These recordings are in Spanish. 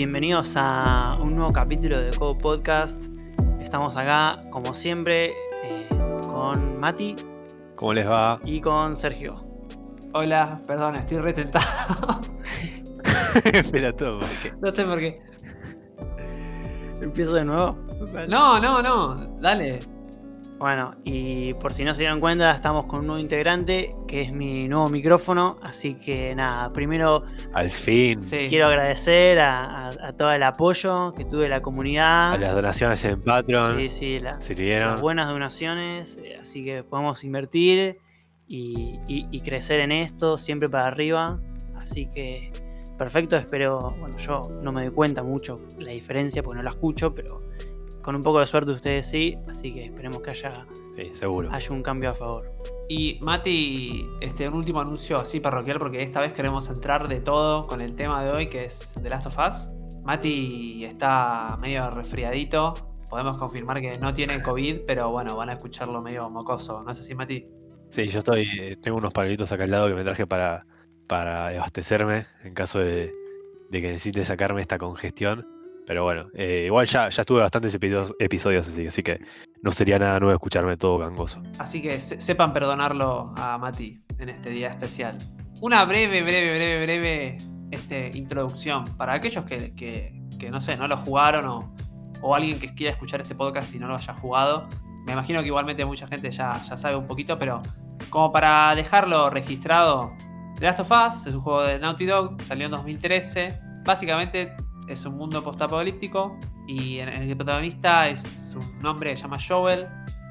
bienvenidos a un nuevo capítulo de Code Podcast. Estamos acá, como siempre, eh, con Mati. ¿Cómo les va? Y con Sergio. Hola, perdón, estoy retentado. Espera todo, ¿por qué? No sé por qué. ¿Empiezo de nuevo? No, no, no, dale. Bueno, y por si no se dieron cuenta, estamos con un nuevo integrante, que es mi nuevo micrófono. Así que nada, primero Al fin. Sí. quiero agradecer a, a- a todo el apoyo que tuve de la comunidad. A las donaciones en Patreon. Sí, sí, la- Sirvieron. las buenas donaciones, eh, así que podemos invertir y, y- y crecer en esto, siempre para arriba. Así que perfecto, espero, bueno, yo no me doy cuenta mucho la diferencia porque no la escucho, pero con un poco de suerte ustedes sí, así que esperemos que haya, Sí, seguro. haya un cambio a favor. Y Mati, este, un último anuncio así parroquial, porque esta vez queremos entrar de todo con el tema de hoy, que es The Last of Us. Mati está medio resfriadito. Podemos confirmar que no tiene COVID, pero bueno, van a escucharlo medio mocoso. ¿No es así, Mati? Sí, yo estoy. Tengo unos palitos acá al lado que me traje para, para abastecerme en caso de, de que necesite sacarme esta congestión. Pero bueno, eh, igual ya, ya estuve bastantes episodios, así, así que no sería nada nuevo escucharme todo gangoso. Así que se- sepan perdonarlo a Mati en este día especial. Una breve, breve, breve, breve este, introducción para aquellos que, que- que, no sé, no lo jugaron o, o alguien que quiera escuchar este podcast y no lo haya jugado. Me imagino que igualmente mucha gente ya, ya sabe un poquito, pero como para dejarlo registrado, Last of Us es un juego de Naughty Dog, salió en 2013. Básicamente es un mundo postapocalíptico y en, el el protagonista es un hombre que se llama Joel,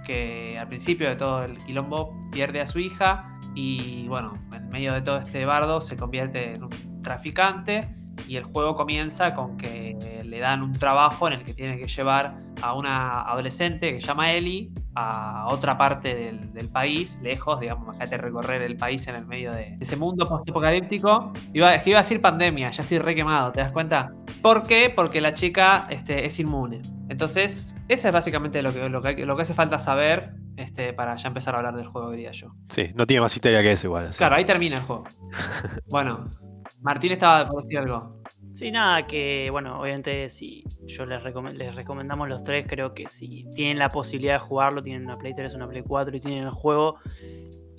que al principio de todo el quilombo pierde a su hija y bueno, en medio de todo este bardo se convierte en un traficante y el juego comienza con que le dan un trabajo en el que tiene que llevar a una adolescente que se llama Ellie a otra parte del, del país, lejos, digamos, imagínate recorrer el país en el medio de ese mundo post-apocalíptico. Iba, es que iba a decir pandemia, ya estoy re quemado, ¿te das cuenta? ¿Por qué? Porque la chica este, es inmune. Entonces, eso es básicamente lo que, lo que, hay- lo que hace falta saber este, para ya empezar a hablar del juego, diría yo. Sí, no tiene más historia que eso igual. así. Claro, ahí termina el juego. Bueno, Martín estaba por decir algo. Sí, nada, que bueno, obviamente si yo les, les recomendamos los tres, creo que si tienen la posibilidad de jugarlo, tienen una Play 3, una Play 4 y tienen el juego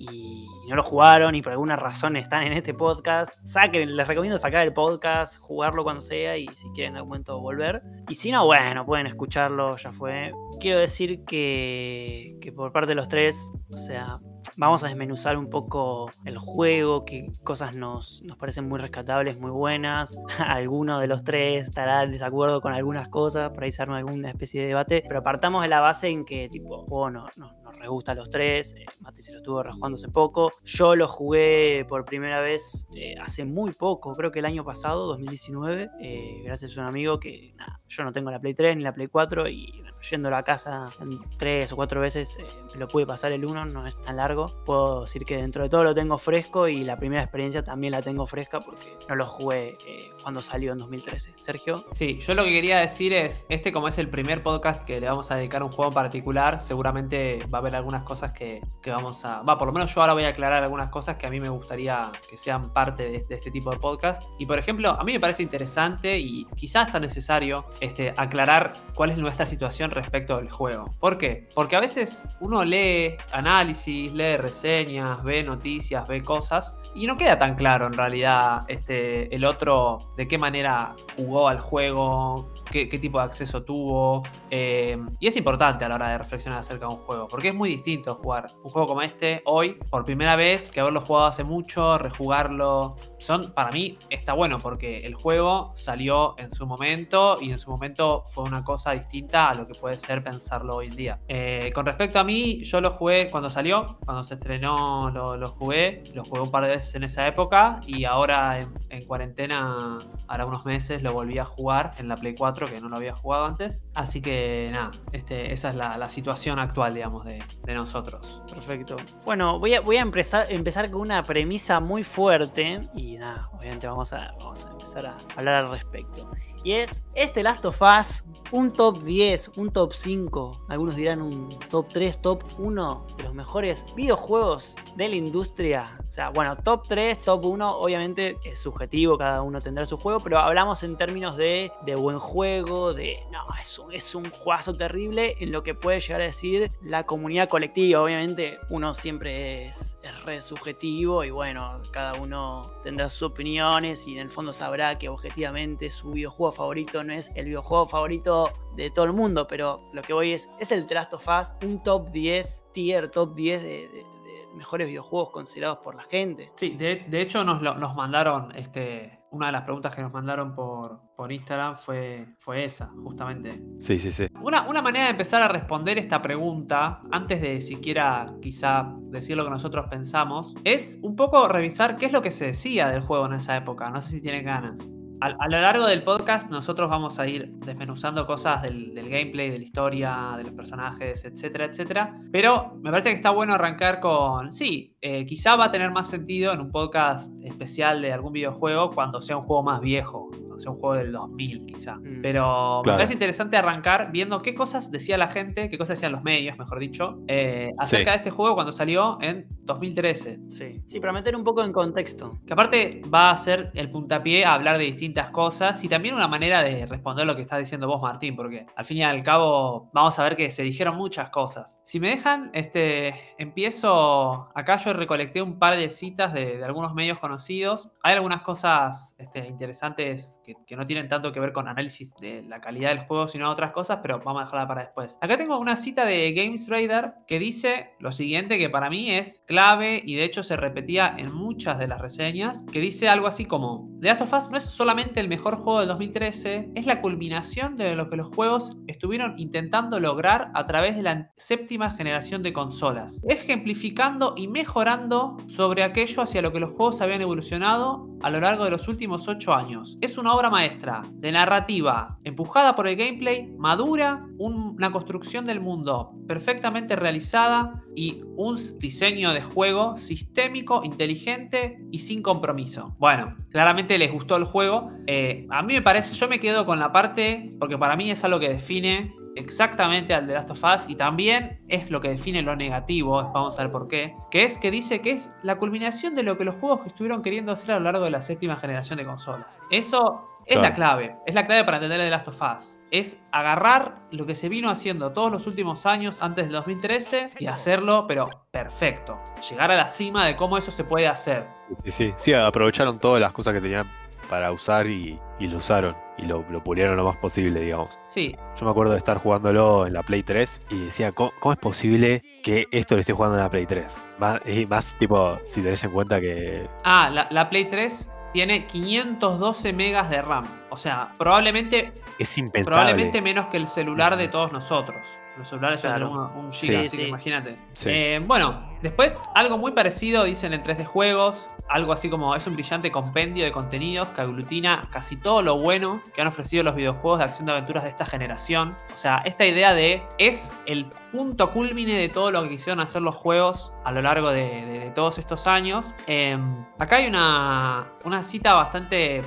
y no lo jugaron y por alguna razón están en este podcast, saquen, les recomiendo sacar el podcast, jugarlo cuando sea y si quieren en algún momento volver. Y si no, bueno, pueden escucharlo, ya fue. Quiero decir que, que por parte de los tres, o sea, vamos a desmenuzar un poco el juego, qué cosas nos, nos parecen muy rescatables, muy buenas. Alguno de los tres estará en desacuerdo con algunas cosas, por ahí se arma alguna especie de debate, pero partamos de la base en que tipo, el juego no- no- nos re gusta los tres, eh, Mati se lo estuvo rejugando hace poco, yo lo jugué por primera vez eh, hace muy poco, creo que el año pasado, 2019, eh, gracias a un amigo que nada, yo no tengo la Play 3 ni la Play 4 y bueno, yendo a la casa tres o cuatro veces eh, lo pude pasar el 1, no es tan largo. Puedo decir que dentro de todo lo tengo fresco y la primera experiencia también la tengo fresca porque no lo jugué cuando salió en 2013. Sergio. Sí, yo lo que quería decir es, este como es el primer podcast que le vamos a dedicar a un juego particular, seguramente va haber algunas cosas que, que vamos a... Va, por lo menos yo ahora voy a aclarar algunas cosas que a mí me gustaría que sean parte de, de este tipo de podcast. Y por ejemplo, a mí me parece interesante y quizás está necesario este, aclarar cuál es nuestra situación respecto del juego. ¿Por qué? Porque a veces uno lee análisis, lee reseñas, ve noticias, ve cosas y no queda tan claro en realidad este, el otro de qué manera jugó al juego, qué, qué tipo de acceso tuvo. eh, y es importante a la hora de reflexionar acerca de un juego, porque es muy distinto jugar un juego como este hoy por primera vez que haberlo jugado hace mucho, rejugarlo. Son, para mí, está bueno porque el juego salió en su momento y en su momento fue una cosa distinta a lo que puede ser pensarlo hoy en día. Eh, con respecto a mí, yo lo jugué cuando salió, cuando se estrenó lo, jugué, lo jugué un par de veces en esa época y ahora en, en cuarentena, ahora unos meses, lo volví a jugar en la Play 4 que no lo había jugado antes. Así que nada, este, esa es la, la situación actual, digamos, de, nosotros. Perfecto. Bueno, voy a, empezar, con una premisa muy fuerte y nada, obviamente vamos a empezar a hablar al respecto. Y es este Last of Us, un top 10, un top 5, algunos dirán un top 3, top 1 de los mejores videojuegos de la industria. O sea, bueno, top 3, top 1, obviamente es subjetivo, cada uno tendrá su juego, pero hablamos en términos de, de buen juego, de no, es un, es un juegazo terrible en lo que puede llegar a decir la comunidad colectiva. Obviamente, uno siempre es, es re subjetivo y bueno, cada uno tendrá sus opiniones y en el fondo sabrá que objetivamente su videojuego favorito no es el videojuego favorito de todo el mundo, pero lo que voy es, es el Last of Us, un top 10, tier top 10 de, de- de mejores videojuegos considerados por la gente. Sí, de, de hecho nos, lo- nos mandaron, este, una de las preguntas que nos mandaron por, por Instagram fue, fue esa, justamente. Sí, sí, sí. Una, una manera de empezar a responder esta pregunta, antes de siquiera quizá decir lo que nosotros pensamos, es un poco revisar qué es lo que se decía del juego en esa época. No sé si tienen ganas. A, a lo largo del podcast nosotros vamos a ir desmenuzando cosas del, del gameplay, de la historia, de los personajes, etcétera, etcétera. Pero me parece que está bueno arrancar con, sí, eh, quizá va a tener más sentido en un podcast especial de algún videojuego cuando sea un juego más viejo, sea un juego del 2000 quizá. Mm. Pero me Claro. parece interesante arrancar viendo qué cosas decía la gente, qué cosas decían los medios, mejor dicho, eh, acerca Sí. de este juego cuando salió en 2013. Sí, sí, para meter un poco en contexto. Que aparte va a ser el puntapié a hablar de distintas cosas y también una manera de responder lo que estás diciendo vos, Martín, porque al fin y al cabo vamos a ver que se dijeron muchas cosas. Si me dejan, este, empiezo. Acá yo recolecté un par de citas de, de algunos medios conocidos. Hay algunas cosas este, interesantes que, que no tienen tanto que ver con análisis de la calidad del juego, sino otras cosas, pero vamos a dejarla para después. Acá tengo una cita de Games Raider que dice lo siguiente, que para mí es clave y de hecho se repetía en muchas de las reseñas, que dice algo así como, The Last of Us no es solamente el mejor juego del 2013, es la culminación de lo que los juegos estuvieron intentando lograr a través de la séptima generación de consolas, ejemplificando y mejorando sobre aquello hacia lo que los juegos habían evolucionado a lo largo de los últimos 8 años. Es una obra maestra de narrativa, empujada por el gameplay, madura, un- una construcción del mundo perfectamente realizada y un diseño de juego sistémico, inteligente y sin compromiso. Bueno, claramente les gustó el juego. Eh, a mí me parece, yo me quedo con la parte, porque para mí es algo que define exactamente al de Last of Us y también es lo que define lo negativo, vamos a ver por qué, que es que dice que es la culminación de lo que los juegos estuvieron queriendo hacer a lo largo de la séptima generación de consolas. Eso es la clave, es la clave para entender el de Last of Us. Es agarrar lo que se vino haciendo todos los últimos años antes del 2013 y hacerlo, pero perfecto. Llegar a la cima de cómo eso se puede hacer. Sí, sí, sí, aprovecharon todas las cosas que tenían para usar y, y lo usaron y lo, lo pulieron lo más posible, digamos. Sí, Yo me acuerdo de estar jugándolo en la Play 3 y decía, ¿cómo, cómo es posible que esto lo esté jugando en la Play 3? Más, y más tipo, si tenés en cuenta que... Ah, la, la Play 3 tiene 512 megas de RAM. O sea, probablemente, Es impensable. probablemente menos que el celular de todos nosotros. Los celulares ya Claro. tienen un, un Sí, así sí. que imagínate. Sí. Eh, bueno, después algo muy parecido dicen en 3D Juegos, algo así como es un brillante compendio de contenidos que aglutina casi todo lo bueno que han ofrecido los videojuegos de acción de aventuras de esta generación. O sea, esta idea de es el punto culmine de todo lo que quisieron hacer los juegos a lo largo de, todos estos años. Eh, acá hay una, una cita bastante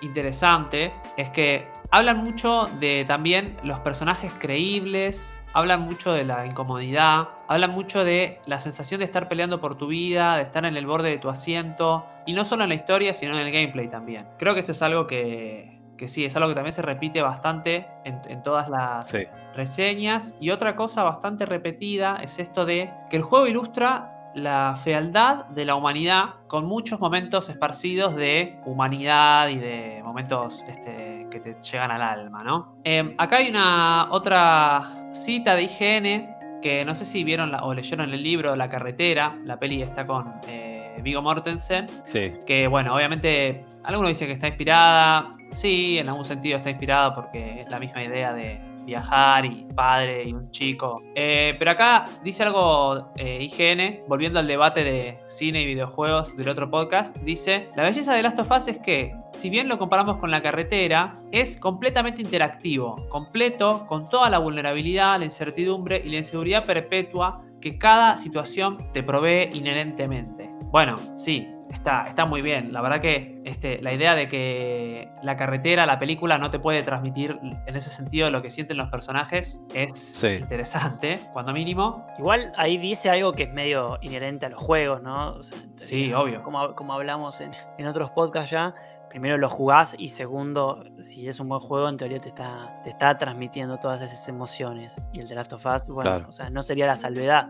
interesante, es que hablan mucho de también los personajes creíbles, hablan mucho de la incomodidad, hablan mucho de la sensación de estar peleando por tu vida, de estar en el borde de tu asiento, y no solo en la historia, sino en el gameplay también. Creo que eso es algo que, que sí, es algo que también se repite bastante en, en todas las Sí. reseñas. Y otra cosa bastante repetida es esto de que el juego ilustra la fealdad de la humanidad con muchos momentos esparcidos de humanidad y de momentos este, que te llegan al alma, ¿no? Eh, acá hay una otra cita de IGN que no sé si vieron la- o leyeron el libro La carretera, la peli está con eh, Viggo Mortensen, Sí, que bueno, obviamente algunos dicen que está inspirada, sí, en algún sentido está inspirada porque es la misma idea de viajar y padre y un chico. Eh, pero acá dice algo eh, IGN, volviendo al debate de cine y videojuegos del otro podcast, dice, la belleza de Last of Us es que, si bien lo comparamos con la carretera, es completamente interactivo, completo, con toda la vulnerabilidad, la incertidumbre y la inseguridad perpetua que cada situación te provee inherentemente. Bueno, sí, está, está muy bien. La verdad que este, la idea de que la carretera, la película, no te puede transmitir en ese sentido lo que sienten los personajes es Sí. interesante, cuando mínimo. Igual ahí dice algo que es medio inherente a los juegos, ¿no? O sea, en Sí, obvio. Como, como hablamos en, en otros podcasts ya, primero lo jugás y segundo, si es un buen juego, en teoría te está, te está transmitiendo todas esas emociones. Y el de Last of Us, bueno, Claro. o sea, no sería la salvedad.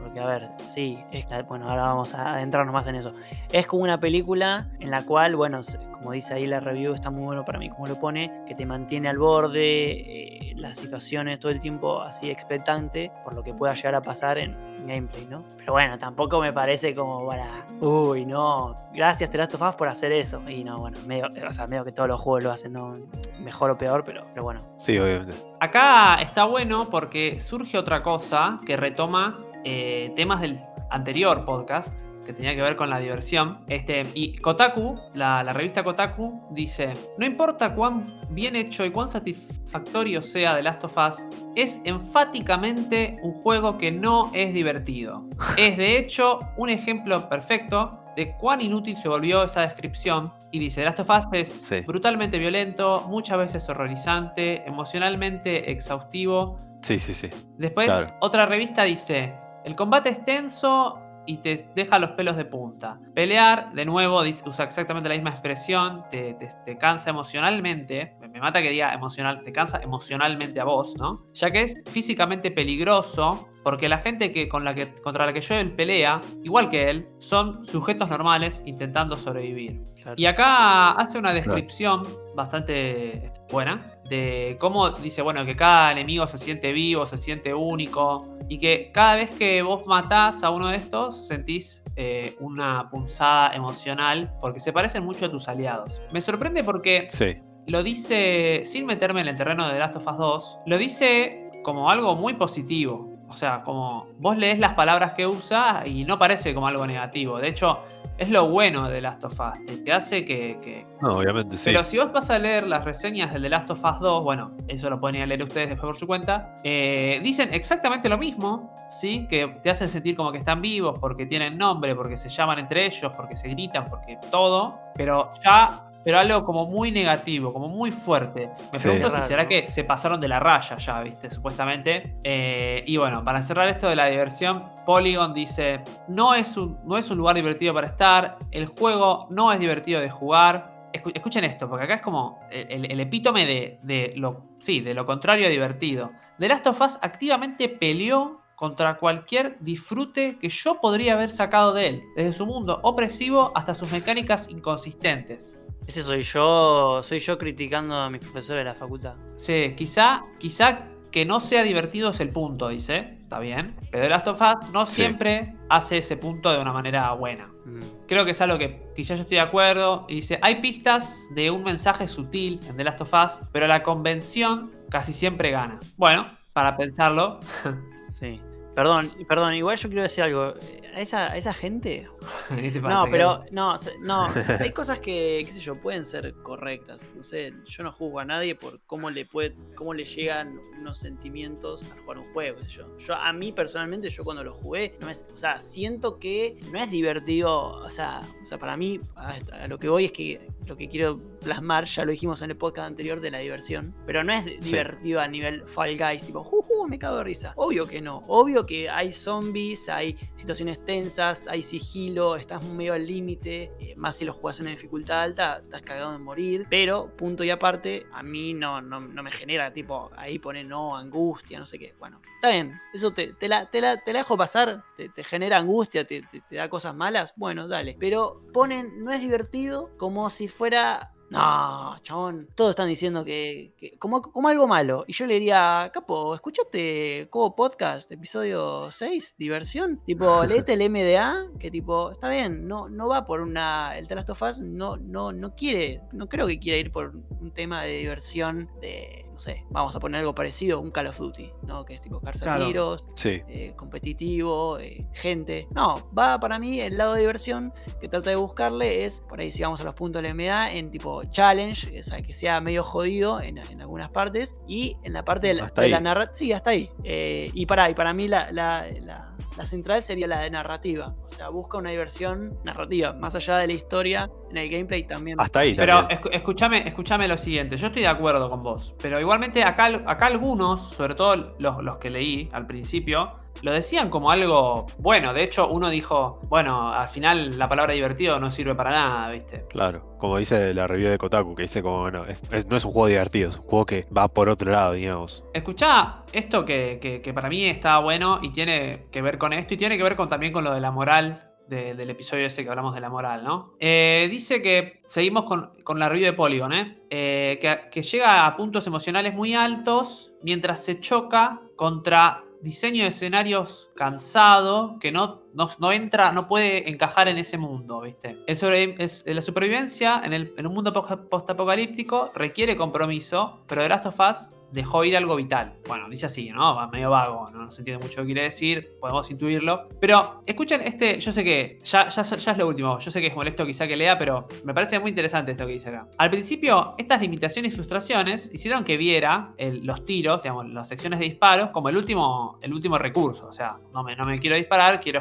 Porque, a ver, sí, es, bueno, ahora vamos a adentrarnos más en eso. Es como una película en la cual, bueno, como dice ahí la review, está muy bueno para mí, como lo pone, que te mantiene al borde, eh, las situaciones todo el tiempo así expectante por lo que pueda llegar a pasar en gameplay, ¿no? Pero bueno, tampoco me parece como para, uy, no, gracias The Last of Us por hacer eso. Y no, bueno, medio, o sea, medio que todos los juegos lo hacen, ¿no? Mejor o peor, pero, pero bueno. Sí, obviamente. Acá está bueno porque surge otra cosa que retoma eh, temas del anterior podcast que tenía que ver con la diversión. Este, y Kotaku, la, la revista Kotaku, dice: No importa cuán bien hecho y cuán satisfactorio sea The Last of Us, es enfáticamente un juego que no es divertido. Es de hecho un ejemplo perfecto de cuán inútil se volvió esa descripción. Y dice: The Last of Us es Sí. brutalmente violento, muchas veces horrorizante, emocionalmente exhaustivo. Sí, sí, sí. Después, Claro. otra revista dice: El combate es tenso y te deja los pelos de punta. Pelear, de nuevo, usa exactamente la misma expresión, te, te- te cansa emocionalmente. Me, me mata que diga emocional, te cansa emocionalmente a vos, ¿no? Ya que es físicamente peligroso. Porque la gente que, con la que, contra la que Joel pelea, igual que él, son sujetos normales intentando sobrevivir. Claro. Y acá hace una descripción bastante este, buena de cómo dice, bueno, que cada enemigo se siente vivo, se siente único y que cada vez que vos matás a uno de estos sentís eh, una punzada emocional porque se parecen mucho a tus aliados. Me sorprende porque Sí. lo dice, sin meterme en el terreno de The Last of Us 2, lo dice como algo muy positivo. O sea, como vos lees las palabras que usa y no parece como algo negativo. De hecho, es lo bueno de The Last of Us. Te, te hace que, que- No, obviamente sí. Pero si vos vas a leer las reseñas del The Last of Us 2, bueno, eso lo pueden ir a leer ustedes después por su cuenta, eh, dicen exactamente lo mismo, ¿sí? Que te hacen sentir como que están vivos, porque tienen nombre, porque se llaman entre ellos, porque se gritan, porque todo, pero ya... Pero algo como muy negativo, como muy fuerte. Me Sí. pregunto si será que se pasaron de la raya ya, ¿viste? Supuestamente. Eh, y bueno, para cerrar esto de la diversión, Polygon dice: no es, un, no es un lugar divertido para estar. El juego no es divertido de jugar. Escu- escuchen esto, porque acá es como el epítome de, de lo, sí, de lo contrario a divertido. The Last of Us activamente peleó contra cualquier disfrute que yo podría haber sacado de él, desde su mundo opresivo hasta sus mecánicas inconsistentes. Ese soy yo, soy yo criticando a mis profesores de la facultad. Sí, quizá, quizá que no sea divertido es el punto, dice. Está bien. Pero The Last of Us no Sí. siempre hace ese punto de una manera buena. Mm. Creo que es algo que quizá yo estoy de acuerdo. Y dice, hay pistas de un mensaje sutil en The Last of Us, pero la convención casi siempre gana. Bueno, para pensarlo. Sí. Perdón, perdón, igual yo quiero decir algo. A esa, a esa gente. ¿qué te pasa, No, pero no, no. Hay cosas que, qué sé yo, pueden ser correctas. No sé, yo no juzgo a nadie por cómo le puede, cómo le llegan unos sentimientos al jugar un juego, qué sé yo. Yo, a mí personalmente, yo cuando lo jugué, no es, o sea, siento que no es divertido. O sea, o sea, para mí, a, a lo que voy es que lo que quiero plasmar, ya lo dijimos en el podcast anterior de la diversión, pero no es Sí. divertido a nivel Fall Guys, tipo, juju, me cago de risa. Obvio que no. Obvio que hay zombies, hay situaciones tensas, hay sigilo, estás medio al límite, eh, más si lo jugás en una dificultad alta, estás cagado en morir. Pero, punto y aparte, a mí no, no, no me genera, tipo, ahí pone no, angustia, no sé qué. Bueno, está bien, eso te, la, te, la, te la dejo pasar, te, te genera angustia, te da cosas malas, bueno, dale. Pero ponen, no es divertido como si fuera no, chabón. Todos están diciendo que, que- como, como algo malo. Y yo le diría, Capo, ¿escuchaste Cobo Podcast, episodio 6, diversión? Tipo, léete el MDA, que tipo, está bien, no, no va por una. El The Last of Us no, no, no quiere, no creo que quiera ir por un tema de diversión de. No sé, vamos a poner algo parecido, un Call of Duty, ¿no? Que es tipo Claro. tiros, Sí. eh, competitivo, eh, gente. No, va para mí el lado de diversión que trata de buscarle es, por ahí si vamos a los puntos de la MDA, en tipo challenge, o sea, que sea medio jodido en, en algunas partes, y en la parte de la, de narrativa, sí, hasta ahí. Eh, y para, y para mí la, la- la- la central sería la de narrativa. O sea, busca una diversión narrativa, más allá de la historia, en el gameplay también. Hasta ahí Pero también. escúchame, escúchame lo siguiente, yo estoy de acuerdo con vos, pero igualmente acá, acá algunos, sobre todo los, los que leí al principio, lo decían como algo bueno. De hecho, uno dijo, bueno, al final la palabra divertido no sirve para nada, ¿viste? Claro, como dice la review de Kotaku, que dice como, bueno, es- es- no es un juego divertido, es un juego que va por otro lado, digamos. Escuchá esto que, que- que para mí está bueno y tiene que ver con esto y tiene que ver con, también con lo de la moral de- del episodio ese que hablamos de la moral, ¿no? Eh, dice que seguimos con, con la review de Polygon, ¿eh? Eh, que, que llega a puntos emocionales muy altos mientras se choca contra diseño de escenarios cansado que no, no, entra, no puede encajar en ese mundo, ¿viste? Es- la supervivencia en, el- en un mundo po- postapocalíptico requiere compromiso, pero The Last of Us dejó ir algo vital. Bueno, dice así, ¿no? Va medio vago, no, No se entiende mucho lo quiere decir, podemos intuirlo. Pero escuchen este, yo sé que ya, ya, es lo último, yo sé que es molesto quizá que lea, pero me parece muy interesante esto que dice acá. Al principio, estas limitaciones y frustraciones hicieron que viera los tiros, digamos, las secciones de disparos, como el último, el último recurso. O sea, no me, no me quiero disparar, quiero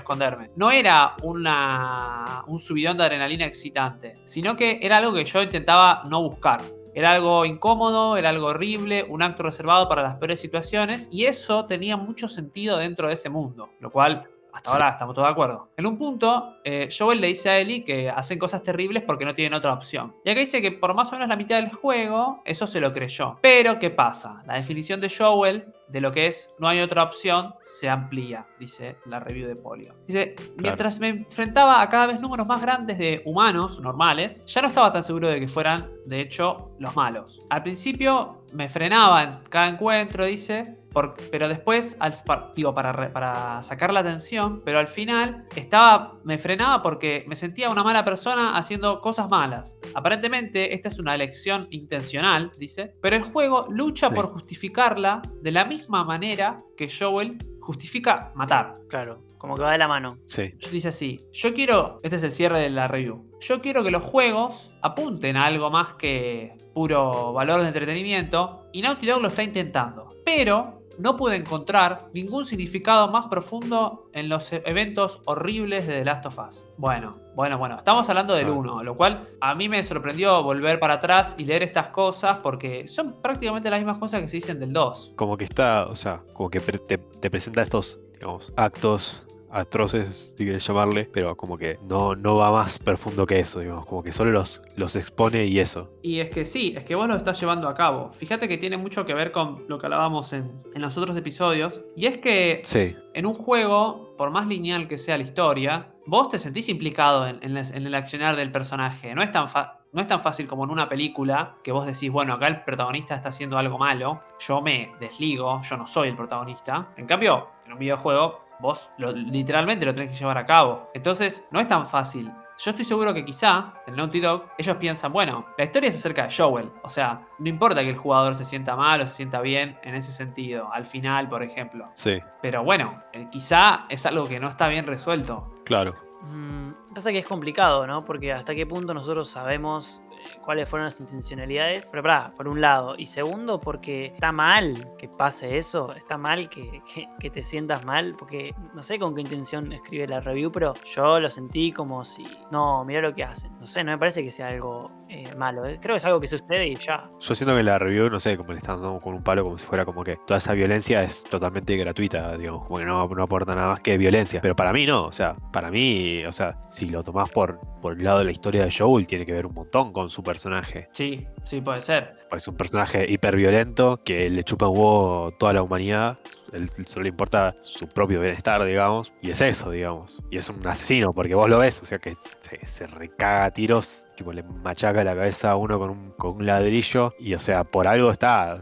No era una, un subidón de adrenalina excitante, sino que era algo que yo intentaba no buscar. Era algo incómodo, era algo horrible, un acto reservado para las peores situaciones, y eso tenía mucho sentido dentro de ese mundo, lo cual hasta ahora estamos todos de acuerdo. En un punto, eh, Joel le dice a Ellie que hacen cosas terribles porque no tienen otra opción. Y acá dice que por más o menos la mitad del juego, eso se lo creyó. Pero, ¿qué pasa? La definición de Joel de lo que es no hay otra opción se amplía, dice la review de Polio. Dice, mientras me enfrentaba a cada vez números más grandes de humanos normales, ya no estaba tan seguro de que fueran, de hecho, los malos. Al principio me frenaba en cada encuentro, dice, por- pero después, al, digo, para, para sacar la atención, pero al final estaba, me frenaba porque me sentía una mala persona haciendo cosas malas. Aparentemente, esta es una elección intencional, dice, pero el juego lucha Sí. por justificarla de la misma manera que Joel justifica matar. Claro, como que va de la mano. Sí, dice así, yo quiero, este es el cierre de la review, yo quiero que los juegos apunten a algo más que puro valor de entretenimiento y Naughty Dog lo está intentando, pero no pude encontrar ningún significado más profundo en los e- eventos horribles de The Last of Us. Bueno, bueno, bueno, estamos hablando del Ah. 1, lo cual a mí me sorprendió volver para atrás y leer estas cosas porque son prácticamente las mismas cosas que se dicen del 2. como que está, o sea, como que te, te presenta estos, digamos, actos atroces, si quieres llamarle, pero como que no, no va más profundo que eso, digamos, como que solo los, los expone y eso. Y es que sí, es que vos lo estás llevando a cabo. Fíjate que tiene mucho que ver con lo que hablábamos en, en los otros episodios. Y es que Sí, en un juego, por más lineal que sea la historia, vos te sentís implicado en, en el accionar del personaje. No es, tan fa- no es tan fácil como en una película que vos decís, bueno, acá el protagonista está haciendo algo malo, yo me desligo, yo no soy el protagonista. En cambio, en un videojuego, vos lo- literalmente lo tenés que llevar a cabo. Entonces, no es tan fácil. Yo estoy seguro que quizá en Naughty Dog ellos piensan, bueno, la historia es acerca de Joel. O sea, no importa que el jugador se sienta mal o se sienta bien en ese sentido. Al final, por ejemplo. sí, Pero bueno, eh, quizá es algo que no está bien resuelto. claro. Mm, pasa que es complicado, ¿no? Porque hasta qué punto nosotros sabemos cuáles fueron las intencionalidades. Pero pará, por un lado. Y segundo, porque está mal que pase eso. Está mal que, que- que te sientas mal. Porque no sé con qué intención escribe la review, pero yo lo sentí como si. No, mira lo que hacen. No sé, no me parece que sea algo eh, malo. eh. Creo que es algo que sucede y ya. Yo siento que la review, no sé, como le están dando con un palo, como si fuera como que toda esa violencia es totalmente gratuita, digamos, como que no, no aporta nada más que violencia. Pero para mí no, o sea, para mí, o sea, si lo tomás por, por el lado de la historia de Joel, tiene que ver un montón con su personaje. Sí, sí puede ser. Pues es un personaje hiperviolento que le chupa un huevo toda la humanidad. Él solo le importa su propio bienestar, digamos. Y es eso, digamos. Y es un asesino, porque vos lo ves, o sea que se, se recaga a tiros, tipo le machaca la cabeza a uno con un, con un ladrillo. Y o sea, por algo está.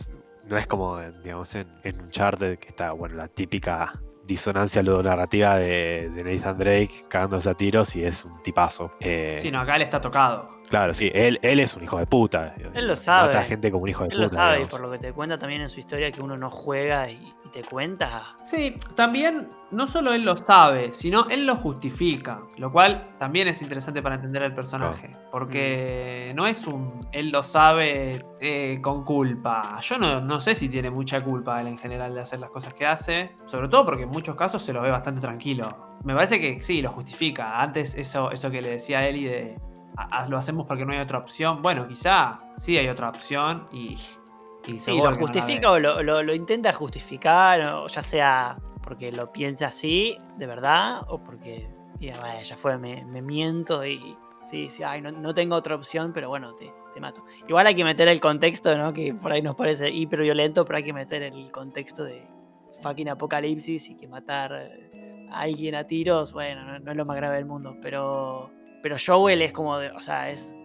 No es como, digamos, en, en Uncharted, que está, bueno, la típica disonancia ludonarrativa de, de Nathan Drake cagándose a tiros y es un tipazo. Eh, Sí, no, acá él está tocado. Claro, sí, él, él es un hijo de puta. Él lo sabe. Trata a gente como un hijo de Él puta. lo sabe, y por lo que te cuenta también en su historia, que uno no juega y, y te cuenta. Sí, también no solo él lo sabe, sino él lo justifica, lo cual también es interesante para entender el personaje, porque no es un él lo sabe eh, con culpa. Yo no, no sé si tiene mucha culpa él en general de hacer las cosas que hace, sobre todo porque en muchos casos se lo ve bastante tranquilo. Me parece que sí, lo justifica. Antes eso, eso que le decía a Eli de "Ah, ah, lo hacemos porque no hay otra opción. Bueno, quizá sí hay otra opción y... y Sí, lo justifica o lo, lo- lo intenta justificar, o ya sea porque lo piensa así, de verdad, o porque diga, "Vaya, ya fue, me, me miento y sí, sí, ay, no, no tengo otra opción, pero bueno, te, te mato. Igual hay que meter el contexto, ¿no? Que por ahí nos parece hiper violento, pero hay que meter el contexto de fucking apocalipsis y que matar eh, a alguien a tiros, bueno, no, no es lo más grave del mundo, pero, pero Joel es como, de, o sea, es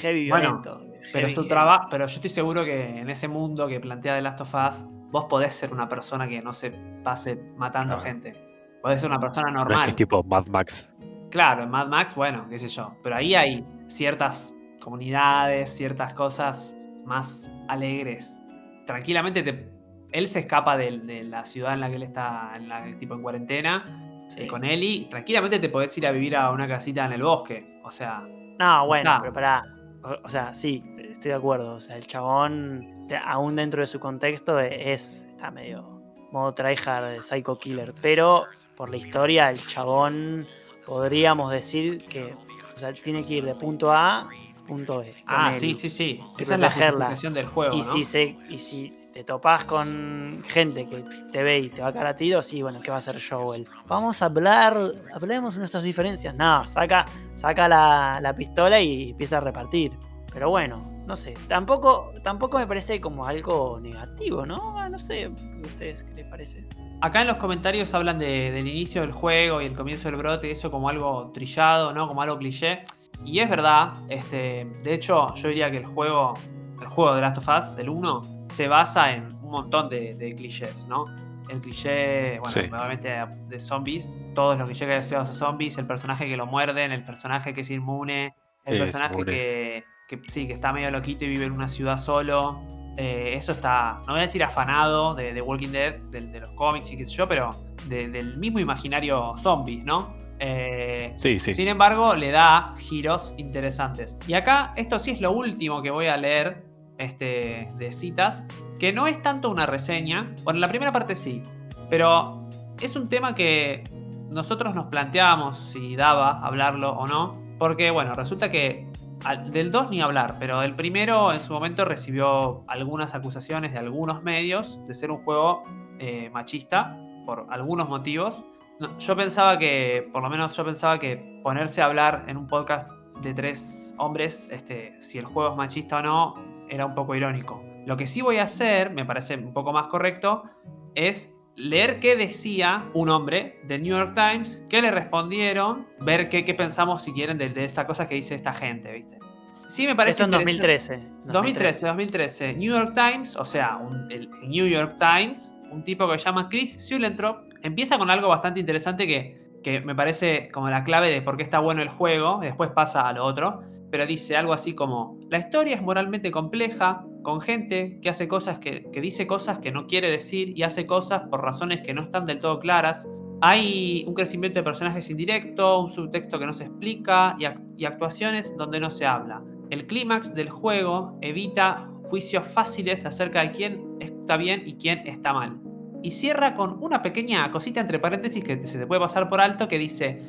heavy Bueno, violento. Pero heavy, es tu trabajo, pero yo estoy seguro que en ese mundo que plantea The Last of Us, vos podés ser una persona que no se pase matando Claro. gente. Podés ser una persona No es normal. que es tipo Mad Max. Claro, en Mad Max, bueno, qué sé yo. Pero ahí hay ciertas comunidades, ciertas cosas más alegres. Tranquilamente te- él se escapa de, la ciudad en la que él está, en la, tipo en cuarentena, Sí. eh, con Ellie. Tranquilamente te podés ir a vivir a una casita en el bosque. O sea, No, bueno, está. pero pará. O, o sea, sí, estoy de acuerdo. O sea, el chabón, aún dentro de su contexto, e- es. Está medio. Modo tryhard de Psycho Killer. Pero por la historia, el chabón. Podríamos decir que. O sea, tiene que ir de punto A a punto B. ah, sí, sí, sí. Esa es la justificación del juego, Y ¿no? si, se, y si te topas con gente que te ve y te va a caer a tiros, sí, bueno, ¿qué va a hacer Joel? Vamos a hablar, hablemos de nuestras diferencias. No, saca, saca la, la pistola y empieza a repartir. Pero bueno, no sé, tampoco, tampoco me parece como algo negativo, ¿no? Ah, No sé, ¿a ustedes qué les parece? Acá en los comentarios hablan de- del inicio del juego y el comienzo del brote, eso como algo trillado, ¿no? Como algo cliché. Y es verdad, este, de hecho, yo diría que el juego, el juego de Last of Us, el 1, se basa en un montón de, de clichés, ¿no? El cliché, bueno, Sí. obviamente de zombies, todos los clichés asociados a zombies, el personaje que lo muerden, el personaje que es inmune, el es personaje que, que sí, que está medio loquito y vive en una ciudad solo. Eh, eso está, no voy a decir afanado de, de Walking Dead, de, los cómics y qué sé yo, pero de- del mismo imaginario zombies, ¿no? Eh, Sí, sí. Sin embargo, le da giros interesantes. Y acá, esto sí es lo último que voy a leer este, de citas, que no es tanto una reseña, bueno, la primera parte sí, pero es un tema que nosotros nos planteábamos si daba hablarlo o no, porque bueno, resulta que del 2 ni hablar, pero el primero en su momento recibió algunas acusaciones de algunos medios de ser un juego eh, machista por algunos motivos. Yo pensaba que, por lo menos yo pensaba que ponerse a hablar en un podcast de tres hombres, este, si el juego es machista o no, era un poco irónico. Lo que sí voy a hacer, me parece un poco más correcto, es leer qué decía un hombre del New York Times, qué le respondieron, ver qué, qué pensamos si quieren de, de esta cosa que dice esta gente, ¿viste? Sí me parece Esto en interesante- 2013. 2013, 2013. New York Times, o sea, un- el New York Times, un tipo que se llama Chris Sulentrop, empieza con algo bastante interesante que, que me parece como la clave de por qué está bueno el juego, después pasa a lo otro, pero dice algo así como, la historia es moralmente compleja, con gente que hace cosas que, que dice cosas que no quiere decir y hace cosas por razones que no están del todo claras. Hay un crecimiento de personajes indirecto, un subtexto que no se explica y, y actuaciones donde no se habla. El clímax del juego evita juicios fáciles acerca de quién está bien y quién está mal. Y cierra con una pequeña cosita entre paréntesis que se te puede pasar por alto que dice,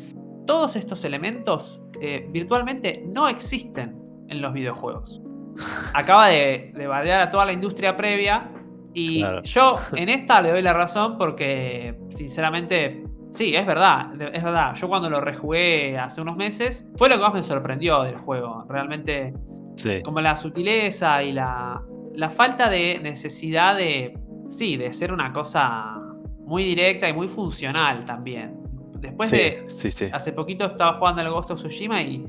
todos estos elementos eh, virtualmente no existen en los videojuegos. Acaba de, de bardear a toda la industria previa y Claro. yo en esta le doy la razón porque sinceramente sí, es verdad, es verdad. Yo cuando lo rejugué hace unos meses fue lo que más me sorprendió del juego. Realmente Sí. como la sutileza y la, la falta de necesidad de, sí, de ser una cosa muy directa y muy funcional también. Después sí, de, sí, sí. hace poquito estaba jugando al Ghost of Tsushima y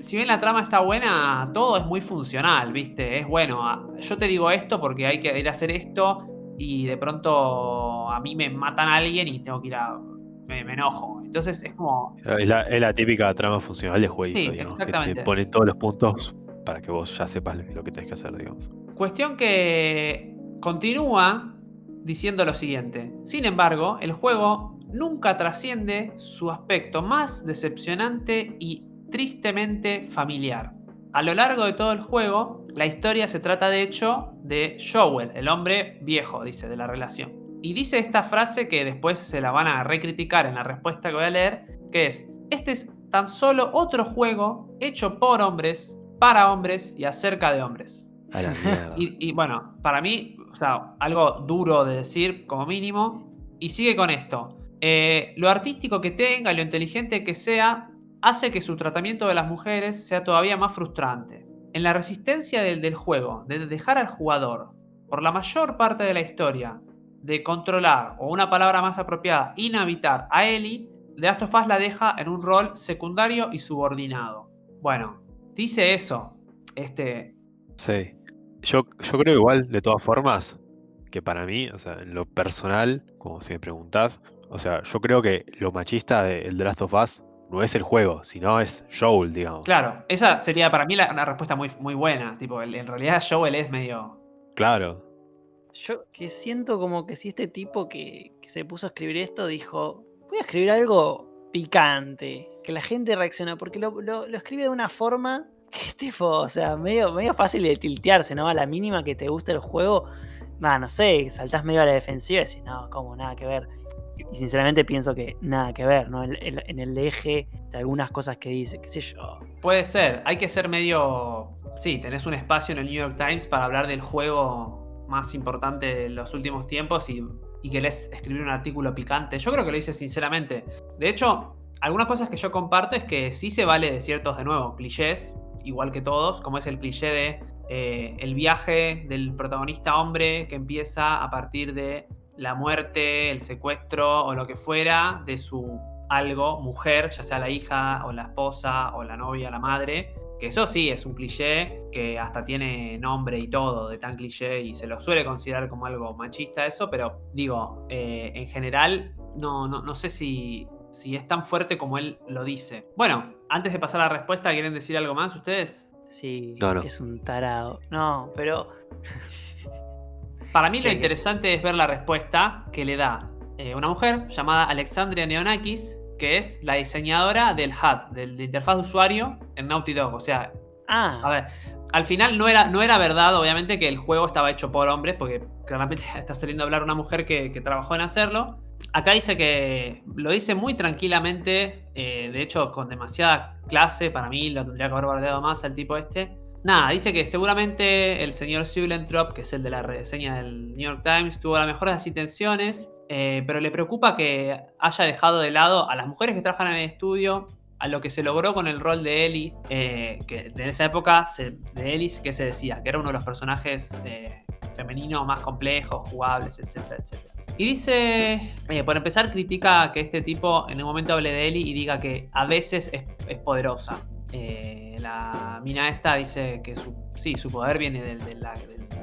si bien la trama está buena, todo es muy funcional, ¿viste? Es bueno, a- yo te digo esto porque hay que ir a hacer esto y de pronto a mí me matan a alguien y tengo que ir a... me, me enojo. Entonces es como. Es la, es la típica trama funcional de jueguito, Sí, digamos, que exactamente. te pone todos los puntos para que vos ya sepas lo que tenés que hacer, digamos. Cuestión que continúa diciendo lo siguiente. Sin embargo, el juego nunca trasciende su aspecto más decepcionante y tristemente familiar. A lo largo de todo el juego, la historia se trata de hecho de Joel, el hombre viejo, dice, de la relación. Y dice esta frase que después se la van a recriticar en la respuesta que voy a leer, que es, este es tan solo otro juego hecho por hombres, para hombres y acerca de hombres. A la mierda. Y, y, bueno, para mí, o sea, algo duro de decir como mínimo. Y sigue con esto. Eh, lo artístico que tenga, lo inteligente que sea, hace que su tratamiento de las mujeres sea todavía más frustrante. En la resistencia del, juego, de dejar al jugador, por la mayor parte de la historia, de controlar, o una palabra más apropiada, inhabitar a Ellie, The Last of la deja en un rol secundario y subordinado. Bueno, dice eso. Este, Sí. Yo, yo creo igual, de todas formas, que para mí, o sea, en lo personal, como si me preguntás, o sea, yo creo que lo machista de el The Last of Us no es el juego, sino es Joel, digamos. Claro, esa sería para mí la- una respuesta muy, muy buena. Tipo, el- en realidad Joel es medio. Claro. Yo que siento como que si este tipo que, que se puso a escribir esto dijo, voy a escribir algo picante, que la gente reacciona, porque lo, lo- lo escribe de una forma que es tipo, o sea, medio, medio fácil de tiltearse, ¿no? A la mínima que te guste el juego, no sé, saltás medio a la defensiva y decís, no, como nada que ver. Y, sinceramente pienso que nada que ver, ¿no? En el eje de algunas cosas que dice, qué sé yo. Puede ser, hay que ser medio. Sí, tenés un espacio en el New York Times para hablar del juego más importante de los últimos tiempos y, y querés escribir un artículo picante. Yo creo que lo hice sinceramente. De hecho, algunas cosas que yo comparto es que sí se vale de ciertos, de nuevo, clichés, igual que todos, como es el cliché de eh, el viaje del protagonista hombre que empieza a partir de la muerte, el secuestro o lo que fuera de su algo, mujer, ya sea la hija o la esposa o la novia, la madre. Que eso sí es un cliché que hasta tiene nombre y todo de tan cliché y se lo suele considerar como algo machista eso, pero digo, eh, en general no, no, no sé si, si es tan fuerte como él lo dice. Bueno, antes de pasar a la respuesta, ¿quieren decir algo más ustedes? Sí, No, es un tarado. No, pero Para mí lo interesante es ver la respuesta que le da eh, una mujer llamada Alexandria Neonakis, que es la diseñadora del HUD, del, de interfaz de usuario en Naughty Dog. O sea, a Ah, ver, al final no era, no era verdad, obviamente, que el juego estaba hecho por hombres, porque claramente está saliendo a hablar una mujer que, que trabajó en hacerlo. Acá dice que lo dice muy tranquilamente, eh, de hecho con demasiada clase, para mí lo tendría que haber bardeado más al tipo este. Nada, dice que seguramente el señor Sulentrop, que es el de la reseña del New York Times, tuvo la mejor de las intenciones, eh, pero le preocupa que haya dejado de lado a las mujeres que trabajan en el estudio, a lo que se logró con el rol de Ellie, eh, que en esa época de Ellie, que se decía? Que era uno de los personajes femeninos más complejos, jugables, etcétera, etcétera. Y dice, eh, por empezar, critica que este tipo en un momento hable de Ellie y diga que a veces es, poderosa. Eh, la mina esta dice que su, sí, su poder viene del,